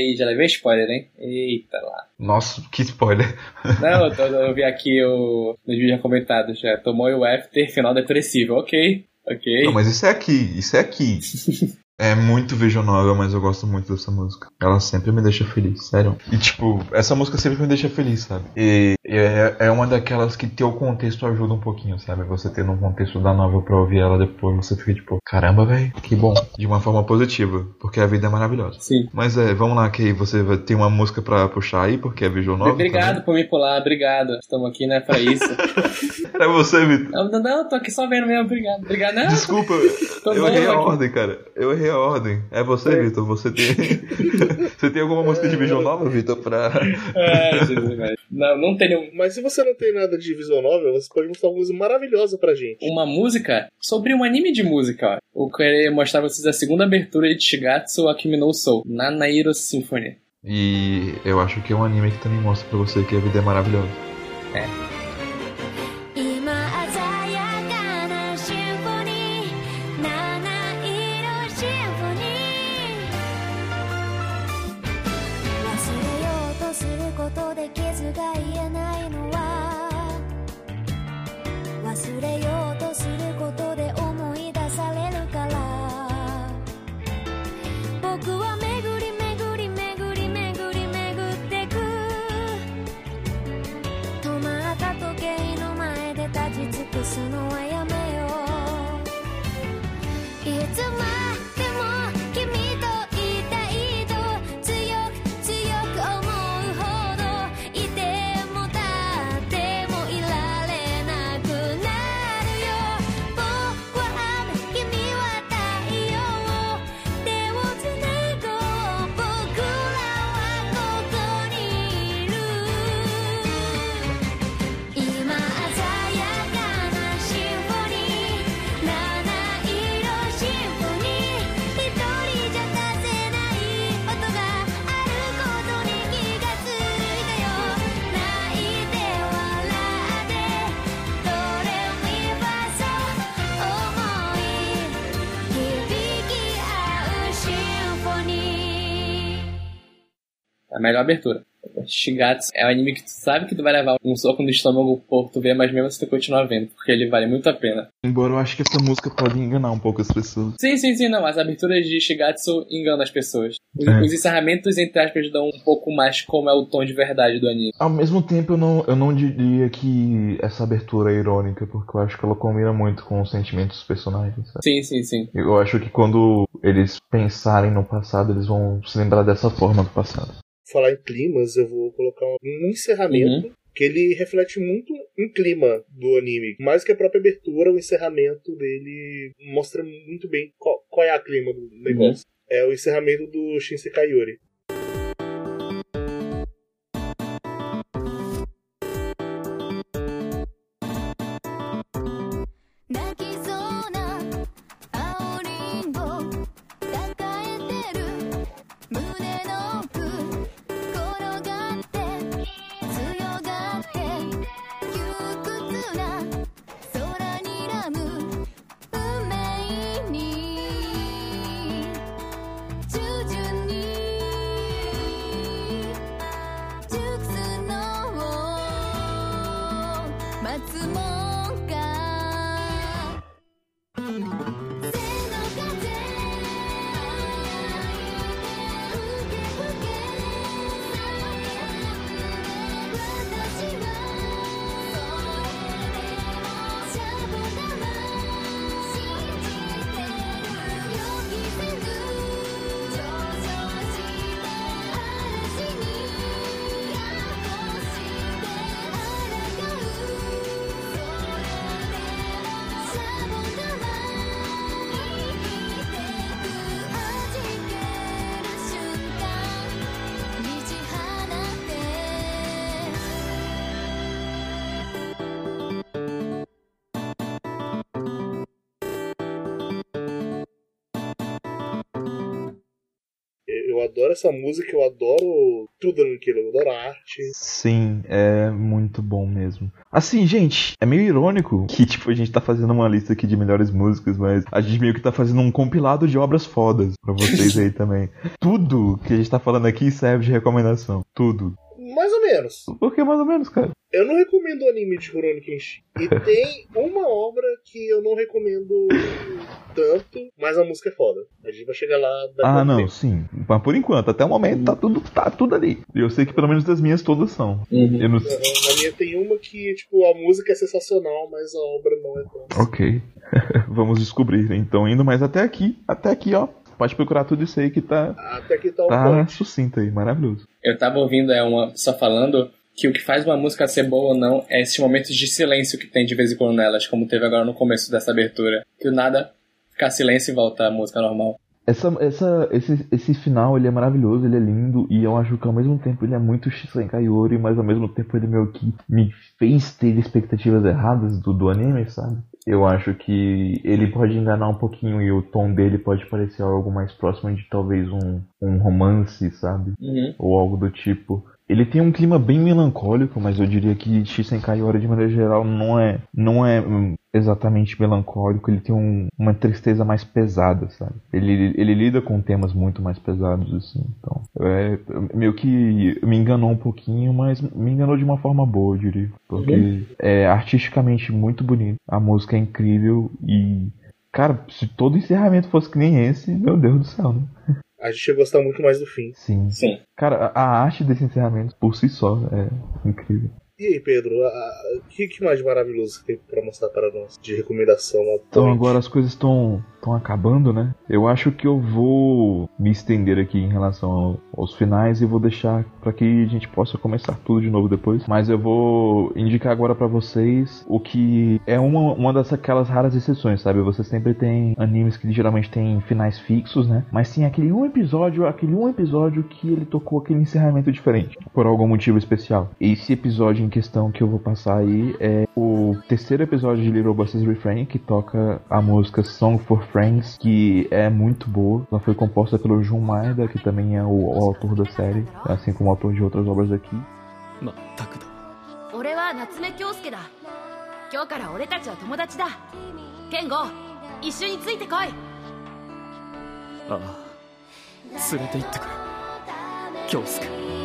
Speaker 3: Aí, já levei spoiler, hein? Eita lá.
Speaker 2: Nossa, que spoiler.
Speaker 3: Não, eu, tô- eu vi aqui o, nos vídeos já comentados, já tomou o after, final depressivo. Ok, ok.
Speaker 2: Não, mas isso é aqui, isso é aqui. É muito visual novel, mas eu gosto muito dessa música. Ela sempre me deixa feliz, sério. E tipo, essa música sempre me deixa feliz, sabe? E é, é uma daquelas que teu contexto ajuda um pouquinho, sabe? Você tendo um contexto da novel pra ouvir ela depois, você fica tipo, caramba, velho, que bom. De uma forma positiva, porque a vida é maravilhosa.
Speaker 3: Sim.
Speaker 2: Mas é, vamos lá, que você ter uma música pra puxar aí, porque é visual novel.
Speaker 3: Obrigado por me pular, obrigado. Estamos aqui, né, pra isso.
Speaker 2: também. Era você, Vitor.
Speaker 3: não, não, não, tô aqui só vendo mesmo, obrigado. Obrigado, não.
Speaker 2: Desculpa, eu errei a
Speaker 3: aqui.
Speaker 2: ordem, cara. Eu errei a ordem. É você, Vitor. Você tem. você tem alguma música de visual novel, Vitor, pra.
Speaker 3: É, Jesus, velho. não, não tem
Speaker 1: Mas se você não tem nada de visual novel, você pode mostrar uma coisa maravilhosa pra gente.
Speaker 3: Uma música sobre um anime de música, ó. Eu queria mostrar pra vocês a segunda abertura de Shigatsu Akimi no Soul, Nanairo Symphony.
Speaker 2: E eu acho que é um anime que também mostra pra você que a vida é maravilhosa.
Speaker 8: 今
Speaker 3: A melhor abertura. Shigatsu é um anime que tu sabe que tu vai levar um soco no estômago por tu ver, mas mesmo assim tu continua vendo, porque ele vale muito a pena.
Speaker 2: Embora eu acho que essa música pode enganar um pouco as pessoas.
Speaker 3: Sim, sim, sim, não. As aberturas de Shigatsu enganam as pessoas. Os,
Speaker 2: É.
Speaker 3: os encerramentos, entre aspas, dão um pouco mais como é o tom de verdade do anime.
Speaker 2: Ao mesmo tempo, eu não, eu não diria que essa abertura é irônica, porque eu acho que ela combina muito com os sentimentos dos personagens, sabe?
Speaker 3: Sim, sim, sim.
Speaker 2: Eu acho que quando eles pensarem no passado, eles vão se lembrar dessa forma do passado.
Speaker 1: Falar em climas, eu vou colocar um encerramento que ele reflete muito um clima do anime. Mais que a própria abertura, o encerramento dele mostra muito bem qual, qual é a clima do negócio. É o encerramento do Shinsekai Yori. Adoro essa música, eu adoro tudo naquilo, eu adoro a arte.
Speaker 2: Sim, é muito bom mesmo. Assim, gente, é meio irônico que, tipo, a gente tá fazendo uma lista aqui de melhores músicas, mas a gente meio que tá fazendo um compilado de obras fodas pra vocês aí também. Tudo que a gente tá falando aqui serve de recomendação. Tudo.
Speaker 1: Mais ou menos.
Speaker 2: Por que mais ou menos, cara?
Speaker 1: Eu não recomendo o anime de Rurouni Kenshin. E tem uma obra que eu não recomendo tanto, mas a música é foda. A gente vai chegar lá
Speaker 2: Ah, não,
Speaker 1: tempo.
Speaker 2: sim. Mas por enquanto, até o momento, tá tudo, tá tudo ali. E eu sei que pelo menos das minhas todas são.
Speaker 3: Uhum.
Speaker 2: Eu não...
Speaker 1: Na minha tem uma que, tipo, a música é sensacional, mas a obra não é tão.
Speaker 2: Ok. Vamos descobrir. Então, indo mais até aqui. Até aqui, ó. Pode procurar tudo isso aí que tá,
Speaker 1: Até que tá o
Speaker 2: tá sucinto aí. Maravilhoso.
Speaker 3: Eu tava ouvindo é, uma pessoa falando que o que faz uma música ser boa ou não é esses momentos de silêncio que tem de vez em quando nelas, como teve agora no começo dessa abertura. Que o nada fica silêncio e volta a música normal.
Speaker 2: Essa, essa, esse, esse final, ele é maravilhoso, ele é lindo, e eu acho que ao mesmo tempo ele é muito Shisenkai Yori, mas ao mesmo tempo ele meio que me fez ter expectativas erradas do, do anime, sabe? Eu acho que ele pode enganar um pouquinho e o tom dele pode parecer algo mais próximo de talvez um, um romance, sabe?
Speaker 3: Uhum.
Speaker 2: Ou algo do tipo. Ele tem um clima bem melancólico, mas eu diria que Shisenkai Yori de maneira geral não é, não é hum, exatamente melancólico, ele tem um- uma tristeza mais pesada, sabe? Ele, ele lida com temas muito mais pesados, assim, então. É, meio que me enganou um pouquinho, mas me enganou de uma forma boa, eu diria. Porque é artisticamente muito bonito, a música é incrível e. Cara, se todo encerramento fosse que nem esse, meu Deus do céu, né?
Speaker 1: A gente ia gostar muito mais do fim.
Speaker 2: Sim.
Speaker 3: Sim.
Speaker 2: Cara, a a arte desse encerramento por si só é incrível.
Speaker 1: E aí, Pedro, o que, que mais maravilhoso tem pra mostrar para nós de recomendação?
Speaker 2: Então agora as coisas estão estão acabando, né? Eu acho que eu vou me estender aqui em relação ao- aos finais e vou deixar para que a gente possa começar tudo de novo depois. Mas eu vou indicar agora para vocês o que é uma, uma das aquelas raras exceções, sabe? Você sempre tem animes que geralmente tem finais fixos, né? Mas tem aquele um episódio, aquele um episódio que ele tocou aquele encerramento diferente, por algum motivo especial. Esse episódio questão que eu vou passar aí é o terceiro episódio de Little Buster's Refrain, que toca a música Song for Friends, que é muito boa. Ela foi composta pelo Jun Maeda, que também é o, o autor da série, assim como o autor de outras obras aqui.
Speaker 10: まったくだ
Speaker 8: 俺は夏目恭介だ今日から俺たちは友達だケンゴ一緒についてこい
Speaker 10: ああ連れて行ってくれ京介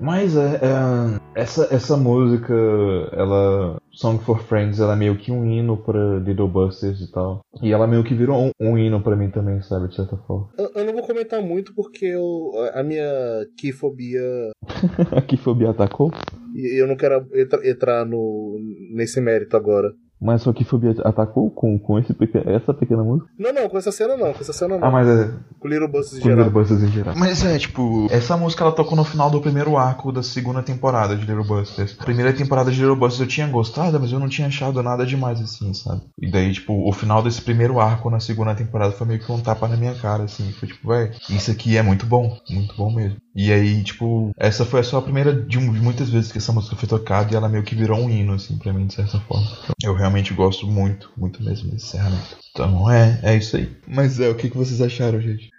Speaker 2: Mas é, é, essa, essa música, ela. Song for Friends, ela é meio que um hino pra Little Busters e tal. E ela meio que virou um, um hino pra mim também, sabe, de certa forma.
Speaker 1: Eu, eu não vou comentar muito porque eu, a minha kifobia.
Speaker 2: A Kifobia atacou?
Speaker 1: E eu não quero entra- entrar no, nesse mérito agora.
Speaker 2: Mas sua Kifobia atacou com, com esse essa pequena música?
Speaker 1: Não, não, com essa cena não, com essa cena não.
Speaker 2: Ah, mas é.
Speaker 1: Com Little Busters em
Speaker 2: Com
Speaker 1: geral.
Speaker 2: Little Busters em geral. Mas é, tipo, essa música ela tocou no final do primeiro arco da segunda temporada de Little Busters. A primeira temporada de Little Busters eu tinha gostado, mas eu não tinha achado nada demais assim, sabe? E daí, tipo, o final desse primeiro arco na segunda temporada foi meio que um tapa na minha cara, assim. Foi tipo, véi, isso aqui é muito bom, muito bom mesmo. E aí, tipo, essa foi só a primeira de, muitas vezes que essa música foi tocada e ela meio que virou um hino, assim, pra mim, de certa forma. Então, eu realmente gosto muito, muito mesmo desse encerramento. Então, é, é isso aí. Mas é, o que, que vocês acharam, gente?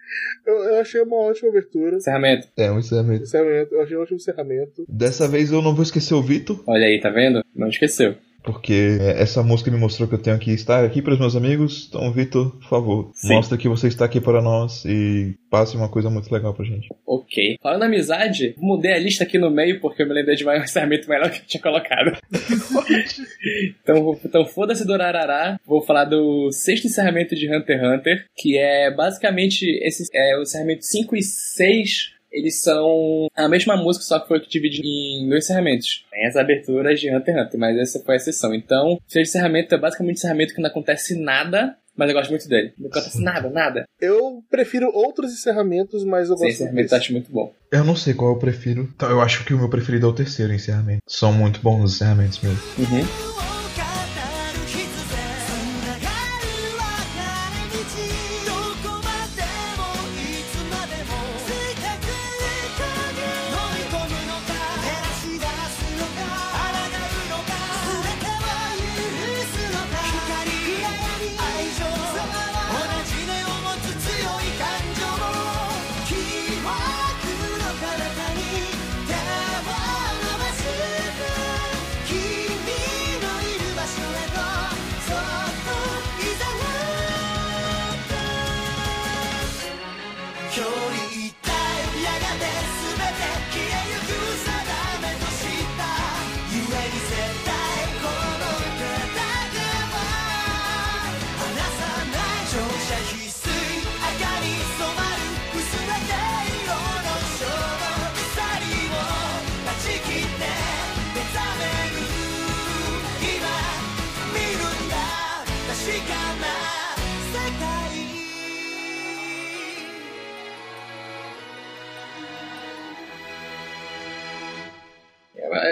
Speaker 1: Eu, eu achei uma ótima abertura.
Speaker 5: Encerramento.
Speaker 2: É, um encerramento.
Speaker 1: Encerramento, eu achei um ótimo encerramento.
Speaker 2: Dessa vez eu não vou esquecer o Vitor,
Speaker 5: Olha aí, tá vendo? Não esqueceu.
Speaker 2: Porque essa música me mostrou que eu tenho que estar aqui para os meus amigos. Então, Vitor, por favor,
Speaker 5: Sim.
Speaker 2: mostra que você está aqui para nós e passe uma coisa muito legal pra gente.
Speaker 5: Ok. Falando amizade, mudei a lista aqui no meio porque eu me lembrei de mais um encerramento melhor que eu tinha colocado. então, então foda-se do Arará. Vou falar do sexto encerramento de Hunter x Hunter, que é basicamente esse, é, o encerramento 5 e 6. Eles são a mesma música, só que foi dividido em dois encerramentos. Tem as aberturas de Hunter x Hunter, mas essa foi a exceção. Então, o sexto encerramento é basicamente um encerramento que não acontece nada, mas eu gosto muito dele. Não acontece nada, nada.
Speaker 1: Eu prefiro outros encerramentos, mas eu
Speaker 5: Esse
Speaker 1: gosto
Speaker 5: encerramento eu
Speaker 1: desse.
Speaker 5: acho muito bom.
Speaker 2: Eu não sei qual eu prefiro. Então, eu acho que o meu preferido é o terceiro encerramento. São muito bons os encerramentos mesmo.
Speaker 5: Uhum.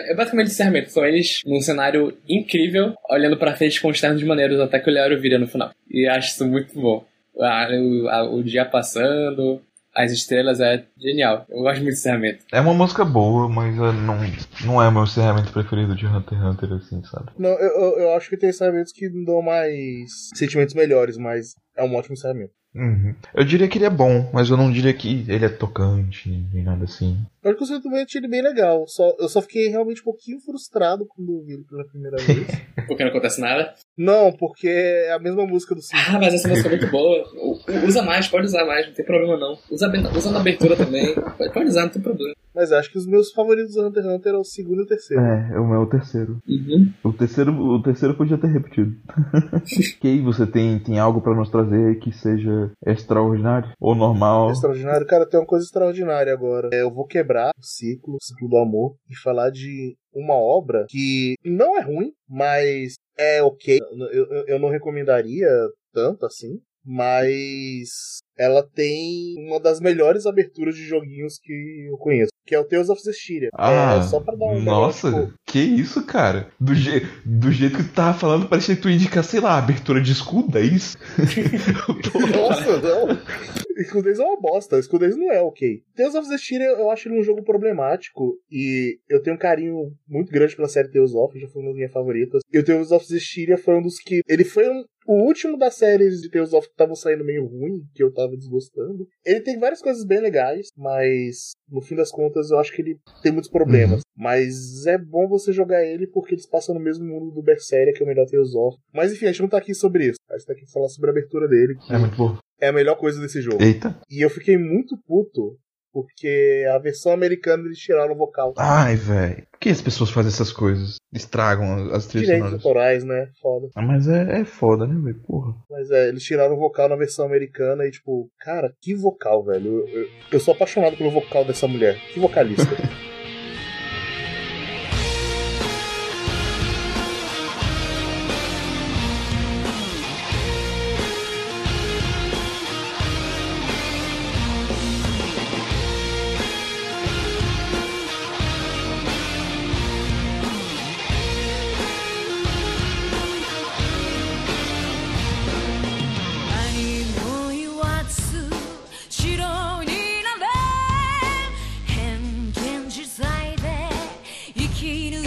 Speaker 5: É basicamente encerramento. São eles num cenário incrível, olhando pra frente com os ternos maneiros até que o Leório vira no final. E acho isso muito bom. O, a- o dia passando, as estrelas é genial. Eu gosto muito de encerramento.
Speaker 2: É uma música boa, mas não, não é o meu encerramento preferido de Hunter x Hunter, assim, sabe?
Speaker 1: Não, eu, eu, eu acho que tem encerramentos que dão mais sentimentos melhores, mas é um ótimo encerramento.
Speaker 2: Uhum. Eu diria que ele é bom, mas eu não diria que ele é tocante, nem nada assim.
Speaker 1: Eu acho que o sentimento ele bem legal. Só, eu só fiquei realmente um pouquinho frustrado quando ouvi ele pela primeira vez.
Speaker 5: Porque não acontece nada.
Speaker 1: não, porque é a mesma música do Simpsons.
Speaker 5: Ah, mas essa música é muito boa. Usa mais, pode usar mais, não tem problema não. Usa, usa na abertura também. Pode, pode usar, não tem problema.
Speaker 1: Mas acho que os meus favoritos do Hunter x Hunter é o segundo e o terceiro.
Speaker 2: É, o meu é o terceiro.
Speaker 5: Uhum.
Speaker 2: O terceiro, o terceiro podia ter repetido. ok, você tem, tem algo pra nos trazer que seja extraordinário ou normal?
Speaker 1: Extraordinário. Cara, tem uma coisa extraordinária agora. É, eu vou quebrar o ciclo, o ciclo do amor, e falar de uma obra que não é ruim, mas é ok. Eu, eu, eu não recomendaria tanto assim. Mas ela tem uma das melhores aberturas de joguinhos que eu conheço, que é o Tales of Zestiria.
Speaker 2: Ah,
Speaker 1: é, só pra dar um
Speaker 2: nossa,
Speaker 1: negócio,
Speaker 2: que isso, cara? Do, je, do jeito que tu tava falando, parecia que tu ia indicar, sei lá, abertura de escudo, é isso? Tô-
Speaker 1: Nossa, não. Escudez é uma bosta. Escudez não é ok. Tales of Zestiria eu acho ele um jogo problemático e eu tenho um carinho muito grande pela série Tales of, já foi uma das minhas favoritas. E o Tales of Zestiria foi um dos que. Ele foi um- o último das séries de Tales of que estavam saindo meio ruim, que eu tava desgostando. Ele tem várias coisas bem legais, mas no fim das contas eu acho que ele tem muitos problemas. Mas é bom você jogar ele porque eles passam no mesmo mundo do Berseria, que é o melhor Tales of. Mas enfim, a gente não tá aqui sobre isso. A gente tá aqui pra falar sobre a abertura dele, que
Speaker 2: É muito bom.
Speaker 1: é a melhor coisa desse jogo.
Speaker 2: Eita.
Speaker 1: E eu fiquei muito puto Porque a versão americana eles tiraram o vocal.
Speaker 2: Ai, velho. Por que as pessoas fazem essas coisas? Estragam as trilhas
Speaker 1: Direitos autorais, né? Foda.
Speaker 2: Ah, mas é, é foda, né, velho? Porra.
Speaker 1: Mas é, eles tiraram o vocal na versão americana e, tipo, cara, que vocal, velho. Eu, eu, eu sou apaixonado pelo vocal dessa mulher. Que vocalista.
Speaker 6: 生き抜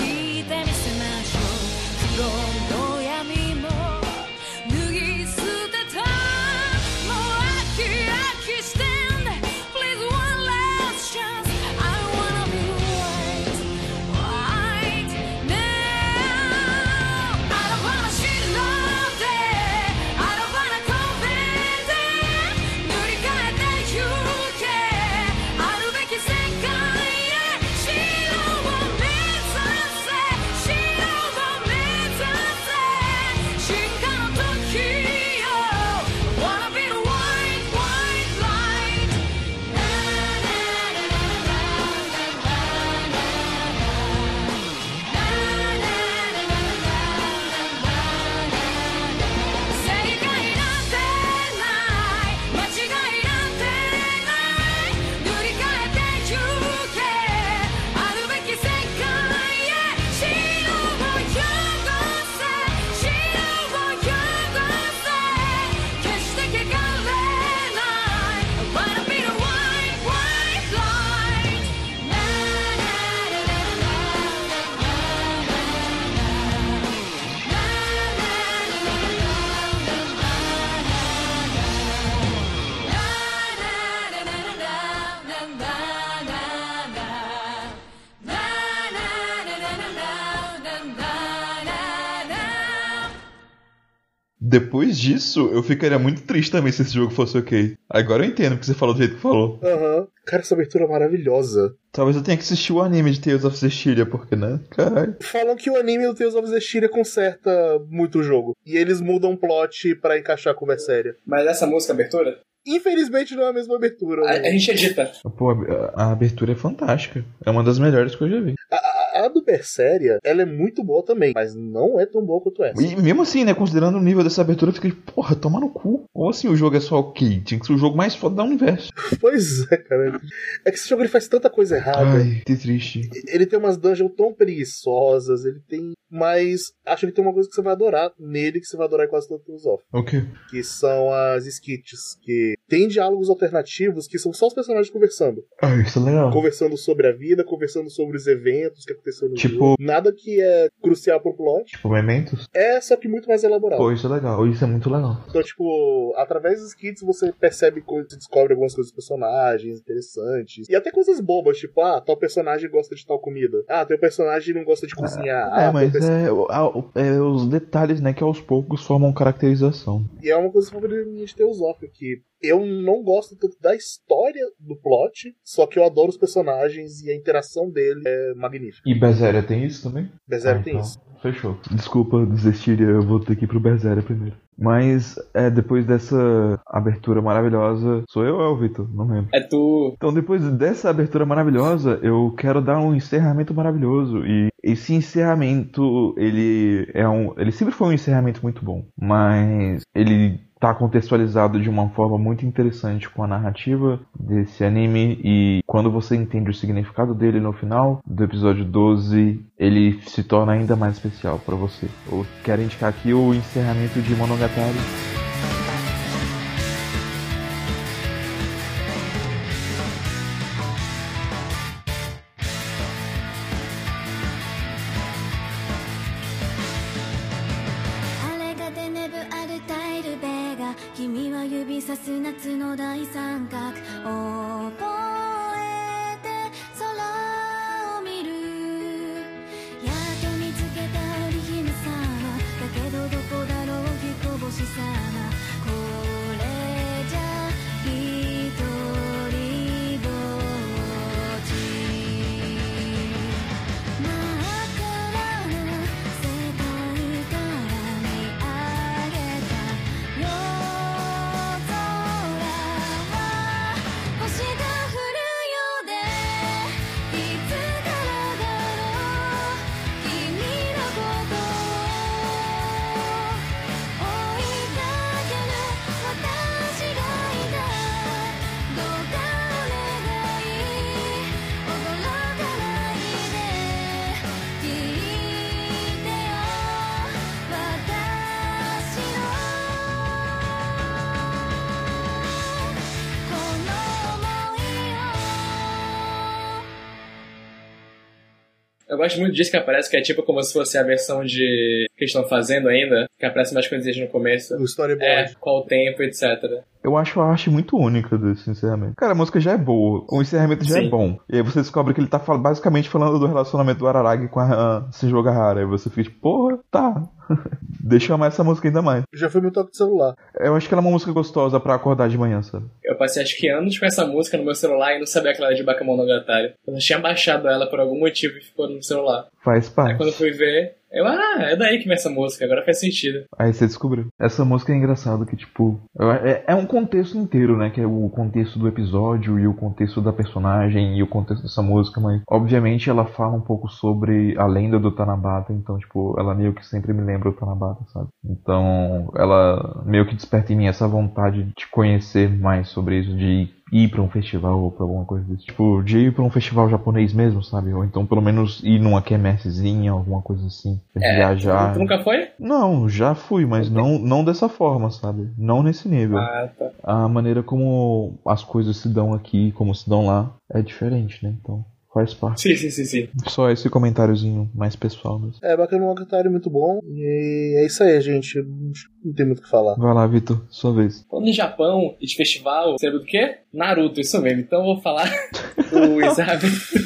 Speaker 2: disso, eu ficaria muito triste também se esse jogo fosse ok. Agora eu entendo porque você falou do jeito que falou.
Speaker 1: Aham. Cara, essa abertura é maravilhosa.
Speaker 2: Talvez eu tenha que assistir o anime de Tales of Cestiria, porque, né? Caralho.
Speaker 1: Falam que o anime do Tales of Zestiria conserta muito o jogo. E eles mudam o plot pra encaixar com a séria.
Speaker 3: Mas essa música abertura,
Speaker 1: Infelizmente não é a mesma abertura.
Speaker 3: a,
Speaker 1: né?
Speaker 3: a gente edita.
Speaker 2: Pô, a, a abertura é fantástica. É uma das melhores que eu já vi.
Speaker 1: A, a- do Berseria, ela é muito boa também, mas não é tão boa quanto essa.
Speaker 2: E mesmo assim, né? Considerando o nível dessa abertura, eu fiquei, porra, toma no cu. Ou assim, o jogo é só ok. Tinha que ser o jogo mais foda do universo.
Speaker 1: Pois é, cara. É que esse jogo ele faz tanta coisa errada.
Speaker 2: Ai, que triste.
Speaker 1: Ele tem umas dungeons tão preguiçosas, ele tem. Mas acho que tem uma coisa que você vai adorar nele, que você vai adorar em quase todos os off.
Speaker 2: O quê?
Speaker 1: Que são as skits, que tem diálogos alternativos que são só os personagens conversando.
Speaker 2: Ah, isso é legal.
Speaker 1: Conversando sobre a vida, conversando sobre os eventos que aconteceram no
Speaker 2: Tipo-
Speaker 1: jogo. Nada que é crucial pro plot.
Speaker 2: Tipo, Mementos?
Speaker 1: É só que muito mais elaborado.
Speaker 2: Pô, isso é legal. Isso é muito legal.
Speaker 1: Então, tipo, através dos skits você percebe coisas, descobre algumas coisas dos personagens interessantes. E até coisas bobas, tipo, ah, tal personagem gosta de tal comida. Ah, teu personagem não gosta de cozinhar.
Speaker 2: É,
Speaker 1: ah,
Speaker 2: mas é, é os detalhes, né, que aos poucos formam caracterização.
Speaker 1: E é uma coisa favorita de Teosófio, que eu não gosto tanto da história do plot, só que eu adoro os personagens e a interação dele é magnífica.
Speaker 2: E Berseria tem isso também?
Speaker 1: Berserk
Speaker 2: Ah,
Speaker 1: tem
Speaker 2: então,
Speaker 1: isso.
Speaker 2: Fechou. Desculpa desistir, eu vou ter que ir pro Berseria primeiro. Mas, é, depois dessa abertura maravilhosa, sou eu ou é o Vitor? Não lembro.
Speaker 3: É tu.
Speaker 2: Então, depois dessa abertura maravilhosa, eu quero dar um encerramento maravilhoso. E esse encerramento, ele é um. Ele sempre foi um encerramento muito bom. Mas ele tá contextualizado de uma forma muito interessante com a narrativa desse anime. E quando você entende o significado dele no final do episódio 12, ele se torna ainda mais especial pra você. Eu quero indicar aqui o encerramento de Monogatari.
Speaker 3: Gosto muito disso que aparece, que é tipo como se fosse a versão de. que eles estão fazendo ainda, que aparece mais coisinhas no começo.
Speaker 1: O storyboard.
Speaker 3: É, qual o tempo, etc.
Speaker 2: Eu acho a arte muito única desse encerramento. Cara, a música já é boa, o encerramento já
Speaker 3: Sim.
Speaker 2: é bom. E aí você descobre que ele tá fal- basicamente falando do relacionamento do Araragi com a uh, Shizuo Gahara. E você fica tipo, porra, tá. Deixa eu amar essa música ainda mais.
Speaker 1: Já foi meu toque de celular.
Speaker 2: Eu acho que ela é uma música gostosa pra acordar de manhã, sabe?
Speaker 3: Eu passei acho que anos com essa música no meu celular e não sabia que ela era de Bakemonogatari. Eu tinha baixado ela por algum motivo e ficou no celular.
Speaker 2: Faz
Speaker 3: Aí
Speaker 2: parte.
Speaker 3: quando eu fui ver, eu, ah, é daí que vem essa música, agora faz sentido.
Speaker 2: Aí você descobriu. Essa música é engraçada que, tipo, é, é um contexto inteiro, né? Que é o contexto do episódio e o contexto da personagem e o contexto dessa música, mas obviamente ela fala um pouco sobre a lenda do Tanabata, então, tipo, ela meio que sempre me lembra o Tanabata, sabe? Então, ela meio que desperta em mim essa vontade de conhecer mais sobre isso, de ir pra um festival ou pra alguma coisa desse. Tipo, de ir pra um festival japonês mesmo, sabe? Ou então pelo menos ir numa quermessezinha, alguma coisa assim.
Speaker 3: É,
Speaker 2: viajar.
Speaker 3: Tu nunca foi?
Speaker 2: Não, já fui, mas não, não dessa forma, sabe? Não nesse nível.
Speaker 3: Ah, tá.
Speaker 2: A maneira como as coisas se dão aqui, como se dão lá, é diferente, né? Então, faz parte.
Speaker 3: Sim, sim, sim, sim.
Speaker 2: Só esse comentáriozinho mais pessoal mesmo.
Speaker 1: É, bacana um Monogatari muito bom. E é isso aí, gente. Não tem muito o que falar.
Speaker 2: Vai lá, Vitor, sua vez.
Speaker 3: Falando em Japão e de festival, você lembra do quê? Naruto, isso mesmo. Então eu vou falar o encerramento.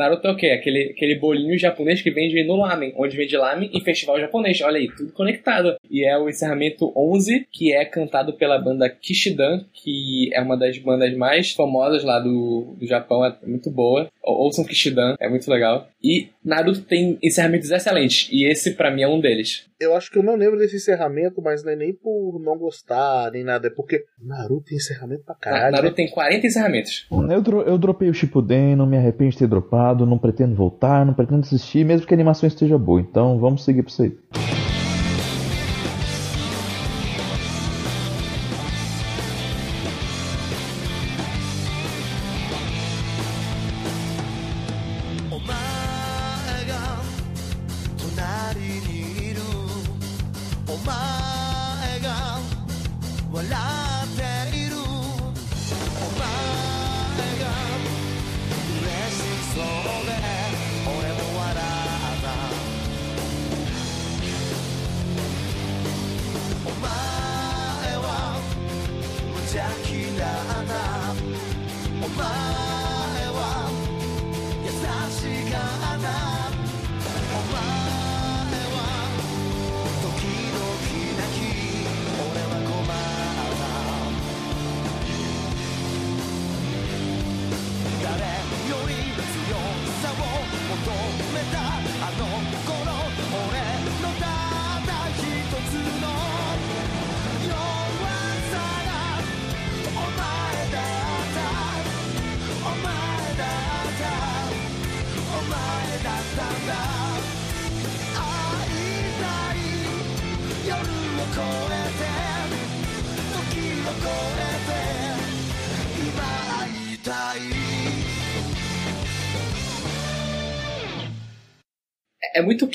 Speaker 3: Naruto é o quê? Aquele, aquele bolinho japonês que vende no lamen, onde vende lamen em festival japonês. Olha aí, tudo conectado. E é o encerramento 11, que é cantado pela banda Kishidan, que é uma das bandas mais famosas lá do, do Japão, é muito boa. Ou- Ouçam Kishidan, é muito legal. E Naruto tem encerramentos excelentes, e esse pra mim é um deles.
Speaker 1: Eu acho que eu não lembro desse encerramento, mas não é nem por não gostar, nem nada. É porque Naruto tem encerramento pra caralho.
Speaker 3: Naruto tem 40 encerramentos.
Speaker 2: Eu, dro eu dropei o Shippuden, não me arrependo de ter dropado, não pretendo voltar, não pretendo assistir, mesmo que a animação esteja boa. Então, vamos seguir pra isso aí.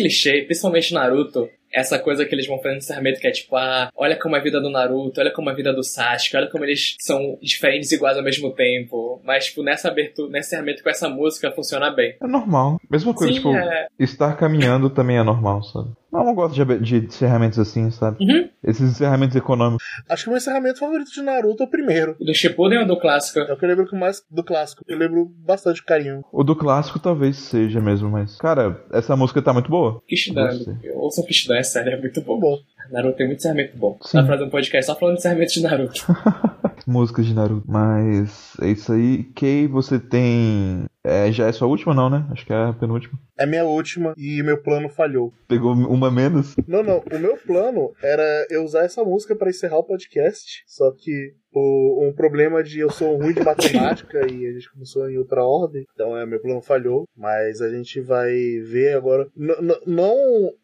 Speaker 3: Clichê, principalmente Naruto, essa coisa que eles vão fazendo no encerramento que é tipo, ah, olha como é a vida do Naruto, olha como é a vida do Sasuke, olha como eles são diferentes e iguais ao mesmo tempo. Mas, tipo, nessa abertura, nesse encerramento com essa música funciona bem.
Speaker 2: É normal. Mesma coisa,
Speaker 3: Sim,
Speaker 2: tipo,
Speaker 3: é.
Speaker 2: estar caminhando também é normal, sabe? Não, eu não gosto de, de encerramentos assim, sabe?
Speaker 3: Uhum.
Speaker 2: Esses encerramentos econômicos.
Speaker 1: Acho que o meu encerramento favorito de Naruto é o primeiro.
Speaker 3: Do Shippuden ou do clássico?
Speaker 1: É o que eu lembro mais do clássico. Eu lembro bastante de carinho.
Speaker 2: O do clássico talvez seja mesmo, mas. Cara, essa música tá muito boa.
Speaker 3: Kishidan.
Speaker 2: Gostei.
Speaker 3: Ouçam Kishidan, é sério, é muito bom.
Speaker 1: Bom,
Speaker 3: Naruto tem muito encerramento bom.
Speaker 2: Sim.
Speaker 3: Dá pra fazer um podcast só falando de encerramento de Naruto.
Speaker 2: Músicas de Naruto. Mas é isso aí. Kei, você tem. É, já é sua última, não, né? Acho que é a penúltima.
Speaker 1: é minha última e meu plano falhou.
Speaker 2: Pegou uma menos.
Speaker 1: Não, não. O meu plano era eu usar essa música pra encerrar o podcast. Só que o, um problema de eu sou ruim de matemática e a gente começou em outra ordem. Então é, meu plano falhou. Mas a gente vai ver agora. N- n- não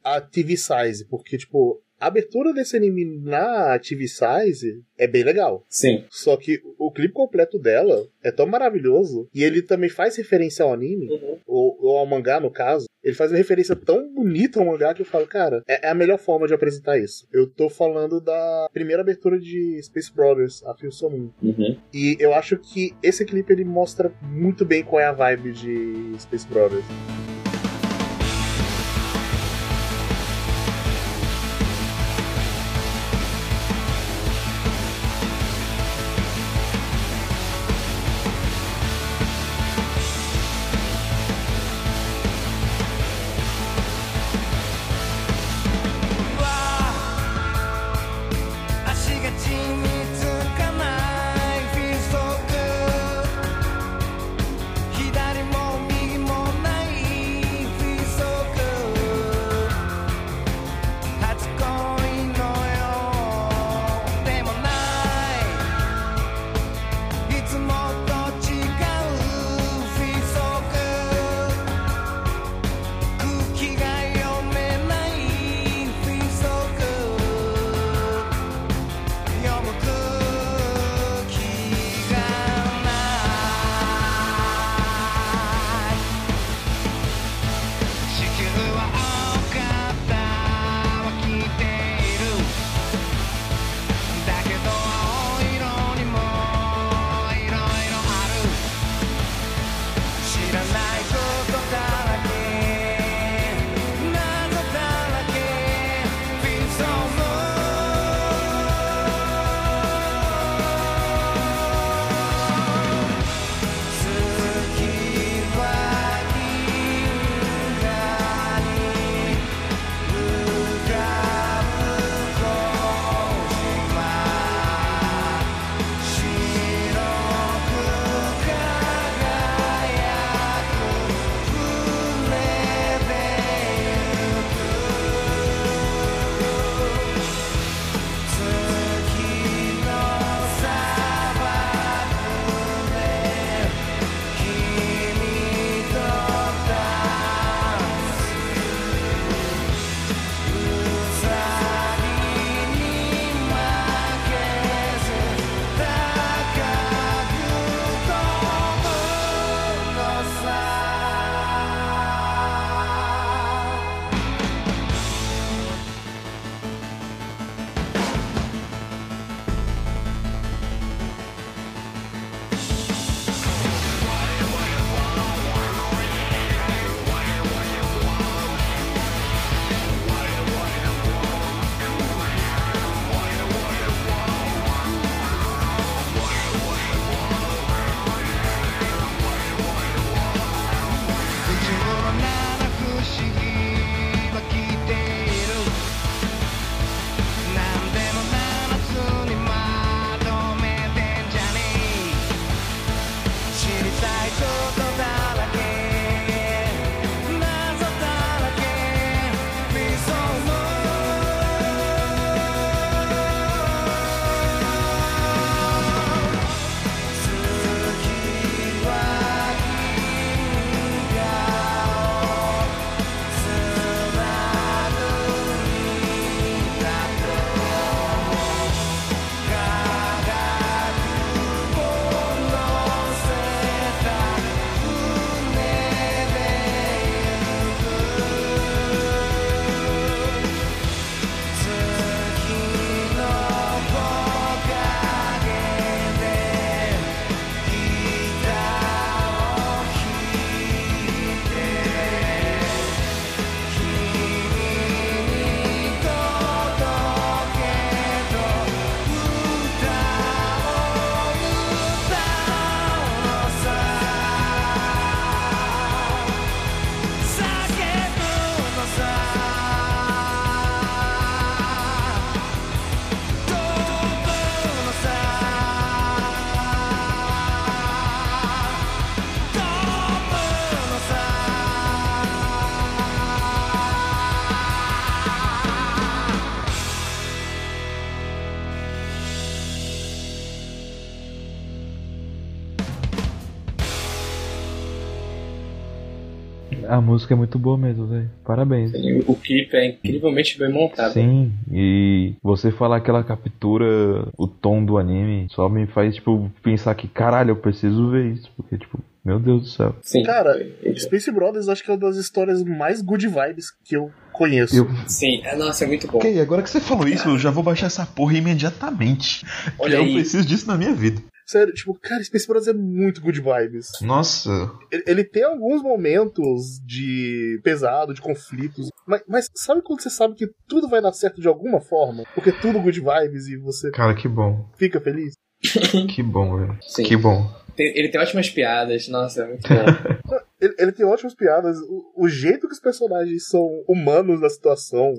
Speaker 1: a TV Size, porque, tipo. A abertura desse anime na TV Size é bem legal.
Speaker 3: Sim.
Speaker 1: Só que o clipe completo dela é tão maravilhoso. E ele também faz referência ao anime,
Speaker 3: Uhum.
Speaker 1: ou, ou ao mangá, no caso. Ele faz uma referência tão bonita ao mangá que eu falo, cara, é, é a melhor forma de apresentar isso. Eu tô falando da primeira abertura de Space Brothers, a So Moon.
Speaker 3: Uhum.
Speaker 1: E eu acho que esse clipe ele mostra muito bem qual é a vibe de Space Brothers.
Speaker 11: A música é muito boa mesmo, velho. Parabéns.
Speaker 3: E o clipe é incrivelmente bem montado.
Speaker 11: Sim, e você falar que ela captura o tom do anime só me faz, tipo, pensar que, caralho, eu preciso ver isso. Porque, tipo, meu Deus do céu.
Speaker 3: Sim.
Speaker 1: Cara, Space Brothers acho que é uma das histórias mais good vibes que eu conheço.
Speaker 11: Eu,
Speaker 3: Sim, é, nossa, é muito bom.
Speaker 2: Ok, agora que você falou isso, eu já vou baixar essa porra imediatamente.
Speaker 3: Olha
Speaker 2: eu
Speaker 3: aí.
Speaker 2: preciso disso na minha vida.
Speaker 1: Sério, tipo, cara, Space Brothers é muito good vibes.
Speaker 2: Nossa,
Speaker 1: Ele, ele tem alguns momentos de pesado, de conflitos, mas, mas sabe quando você sabe que tudo vai dar certo de alguma forma? Porque é tudo good vibes e você
Speaker 2: cara, que bom.
Speaker 1: fica feliz?
Speaker 2: Que bom, velho.
Speaker 3: Sim.
Speaker 2: Que bom.
Speaker 3: Tem- ele tem ótimas piadas, nossa, é muito bom.
Speaker 1: Ele, ele tem ótimas piadas, o, o jeito que os personagens são humanos na situação.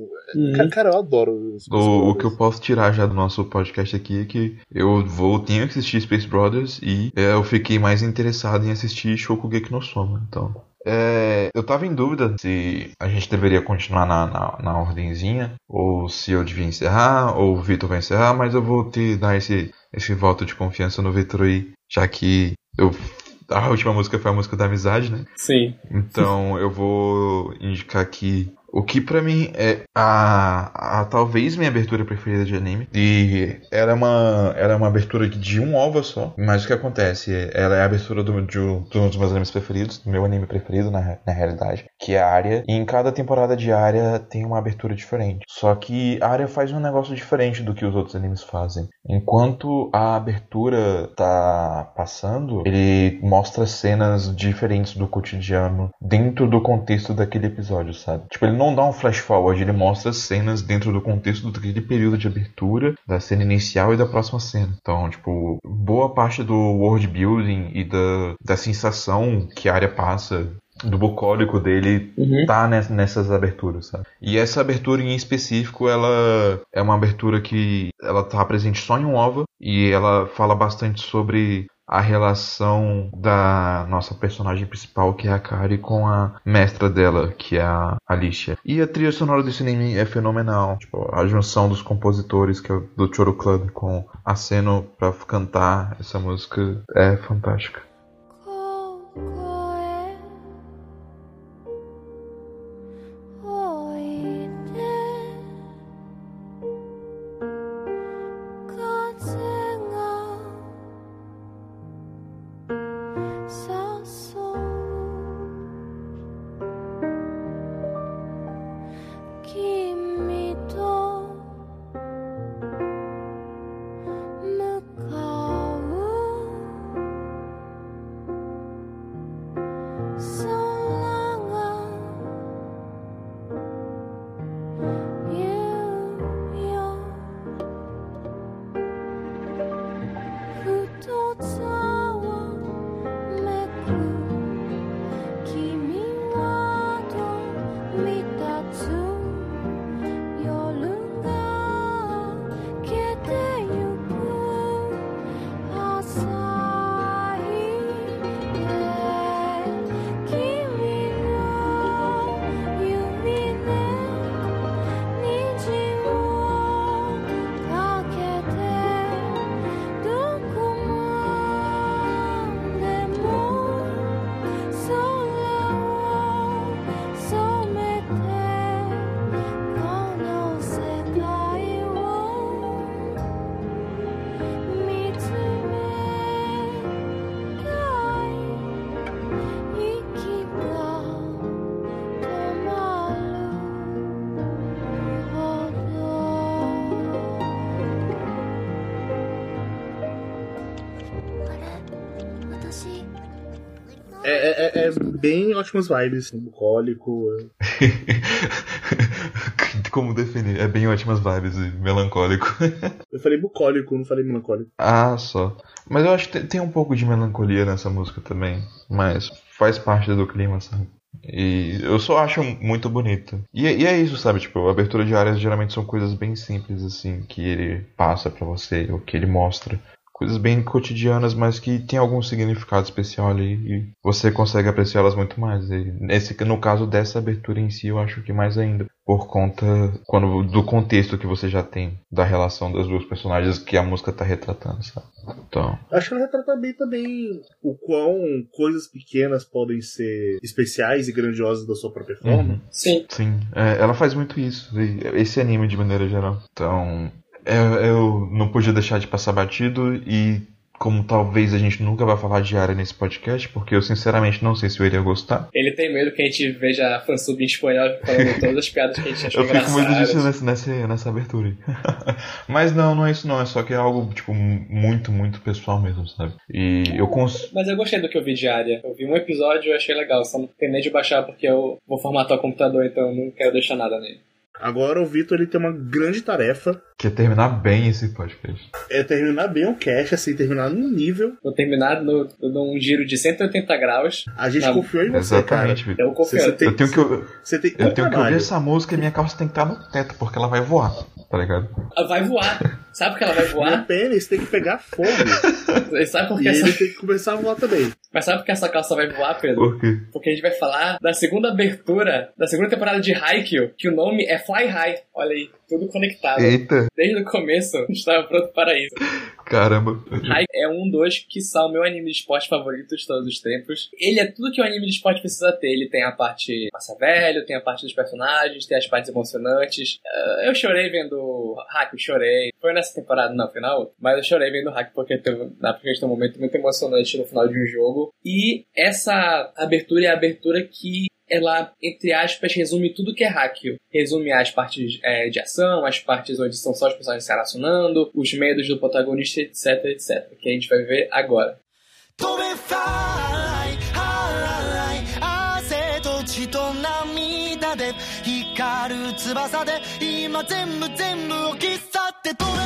Speaker 1: Ca- Cara, eu adoro os
Speaker 2: O, o que eu posso tirar já do nosso podcast aqui é que eu vou, tenho que assistir Space Brothers e é, eu fiquei mais interessado em assistir Shokugeki no Soma, então. É, eu tava em dúvida se a gente deveria continuar na, na, na ordenzinha, ou se eu devia encerrar, ou o Vitor vai encerrar, mas eu vou te dar esse, esse voto de confiança no Vitor aí, já que eu, a última música foi a música da amizade, né?
Speaker 3: Sim.
Speaker 2: Então eu vou indicar aqui o que pra mim é a, a talvez minha abertura preferida de anime. E ela é uma, ela é uma abertura de um OVA só. Mas o que acontece? Ela é a abertura do, de um dos meus animes preferidos, do meu anime preferido na, na realidade, que é a Arya. E em cada temporada de Arya tem uma abertura diferente. Só que a Arya faz um negócio diferente do que os outros animes fazem. Enquanto a abertura tá passando, ele mostra cenas diferentes do cotidiano dentro do contexto daquele episódio, sabe? Tipo, ele não dá um flash forward, ele mostra cenas dentro do contexto daquele período de abertura, da cena inicial e da próxima cena. Então, tipo, boa parte do world building e da, da sensação que a área passa do bucólico dele
Speaker 3: Uhum.
Speaker 2: tá ness- nessas aberturas, sabe? E essa abertura em específico, ela é uma abertura que ela tá presente só em um OVA e ela fala bastante sobre a relação da nossa personagem principal, que é a Kari, com a mestra dela, que é a Alicia. E a trilha sonora desse anime é fenomenal. Tipo, a junção dos compositores, que é do Choro Club, com a Seno pra cantar essa música é fantástica.
Speaker 1: Bem ótimas vibes, assim, bucólico.
Speaker 2: Como definir? É bem ótimas vibes e melancólico.
Speaker 1: Eu falei bucólico, não falei melancólico.
Speaker 2: Ah, só. Mas eu acho que tem- um pouco de melancolia nessa música também. Mas faz parte do clima, sabe? E eu só acho muito bonito. E, é- e é isso, sabe? Tipo, abertura de áreas geralmente são coisas bem simples, assim, que ele passa pra você, ou que ele mostra. Coisas bem cotidianas, mas que tem algum significado especial ali e você consegue apreciá-las muito mais. E nesse, no caso dessa abertura em si, eu acho que mais ainda, por conta quando, do contexto que você já tem da relação das duas personagens que a música tá retratando, sabe? Então,
Speaker 1: Acho que ela retrata bem também o quão coisas pequenas podem ser especiais e grandiosas da sua própria forma.
Speaker 2: Uhum.
Speaker 3: Sim.
Speaker 2: Sim, é, ela faz muito isso, e- esse anime de maneira geral. Então, eu, eu não podia deixar de passar batido e como talvez a gente nunca vai falar de área nesse podcast, porque eu sinceramente não sei se eu iria gostar.
Speaker 3: Ele tem medo que a gente veja fansub em espanhol falando todas as piadas que a gente achou
Speaker 2: Eu fico medo disso
Speaker 3: engraçadas.
Speaker 2: nessa, nessa, abertura. Mas não, não é isso não, é só que é algo, tipo, muito, muito pessoal mesmo, sabe? E eu cons...
Speaker 3: Mas eu gostei do que eu vi de área. Eu vi um episódio e achei legal. Só não terminei de baixar porque eu vou formatar o computador, então eu não quero deixar nada nele.
Speaker 1: Agora o Vitor ele tem uma grande tarefa.
Speaker 2: quer terminar bem esse podcast.
Speaker 1: É terminar bem o cast, assim, terminar num nível.
Speaker 3: Vou terminar no, num giro de 180 graus.
Speaker 1: A gente
Speaker 3: Não,
Speaker 1: confiou em você,
Speaker 2: Exatamente,
Speaker 1: cara.
Speaker 2: Vitor.
Speaker 3: Eu confio.
Speaker 1: Você tem,
Speaker 2: Eu tenho que, eu,
Speaker 1: você tem
Speaker 2: eu
Speaker 1: um
Speaker 2: tenho que ouvir essa música e minha calça tem que estar no teto, porque ela vai voar, tá ligado?
Speaker 3: Ela vai voar. Sabe que ela vai
Speaker 1: Meu
Speaker 3: voar?
Speaker 1: pênis tem que pegar fogo.
Speaker 3: Sabe por
Speaker 1: e
Speaker 3: que essa...
Speaker 1: ele tem que começar a voar também.
Speaker 3: Mas sabe por que essa calça vai voar, Pedro?
Speaker 2: Por quê?
Speaker 3: Porque a gente vai falar da segunda abertura da segunda temporada de Haikyuu, que o nome é Fly High. Olha aí, tudo conectado.
Speaker 2: Eita,
Speaker 3: Desde o começo, estava pronto para isso.
Speaker 2: caramba.
Speaker 3: Haikyuu é um dos que são o meu anime de esporte favorito de todos os tempos. Ele é tudo que um anime de esporte precisa ter. Ele tem a parte massa velho, tem a parte dos personagens, tem as partes emocionantes. Ah, Eu chorei vendo Haikyuu, chorei. Foi nessa temporada, não, final, mas eu chorei vendo Haikyuu porque teve, na tem um momento muito emocionante no final de um jogo. E essa abertura é a abertura que ela, entre aspas, resume tudo que é Haikyuu. Resume as partes é, de ação, as partes onde são só os personagens se relacionando, os medos do protagonista, etc, etc. Que a gente vai ver agora.
Speaker 5: 飛翼で今全部全部を切っ去って飛べ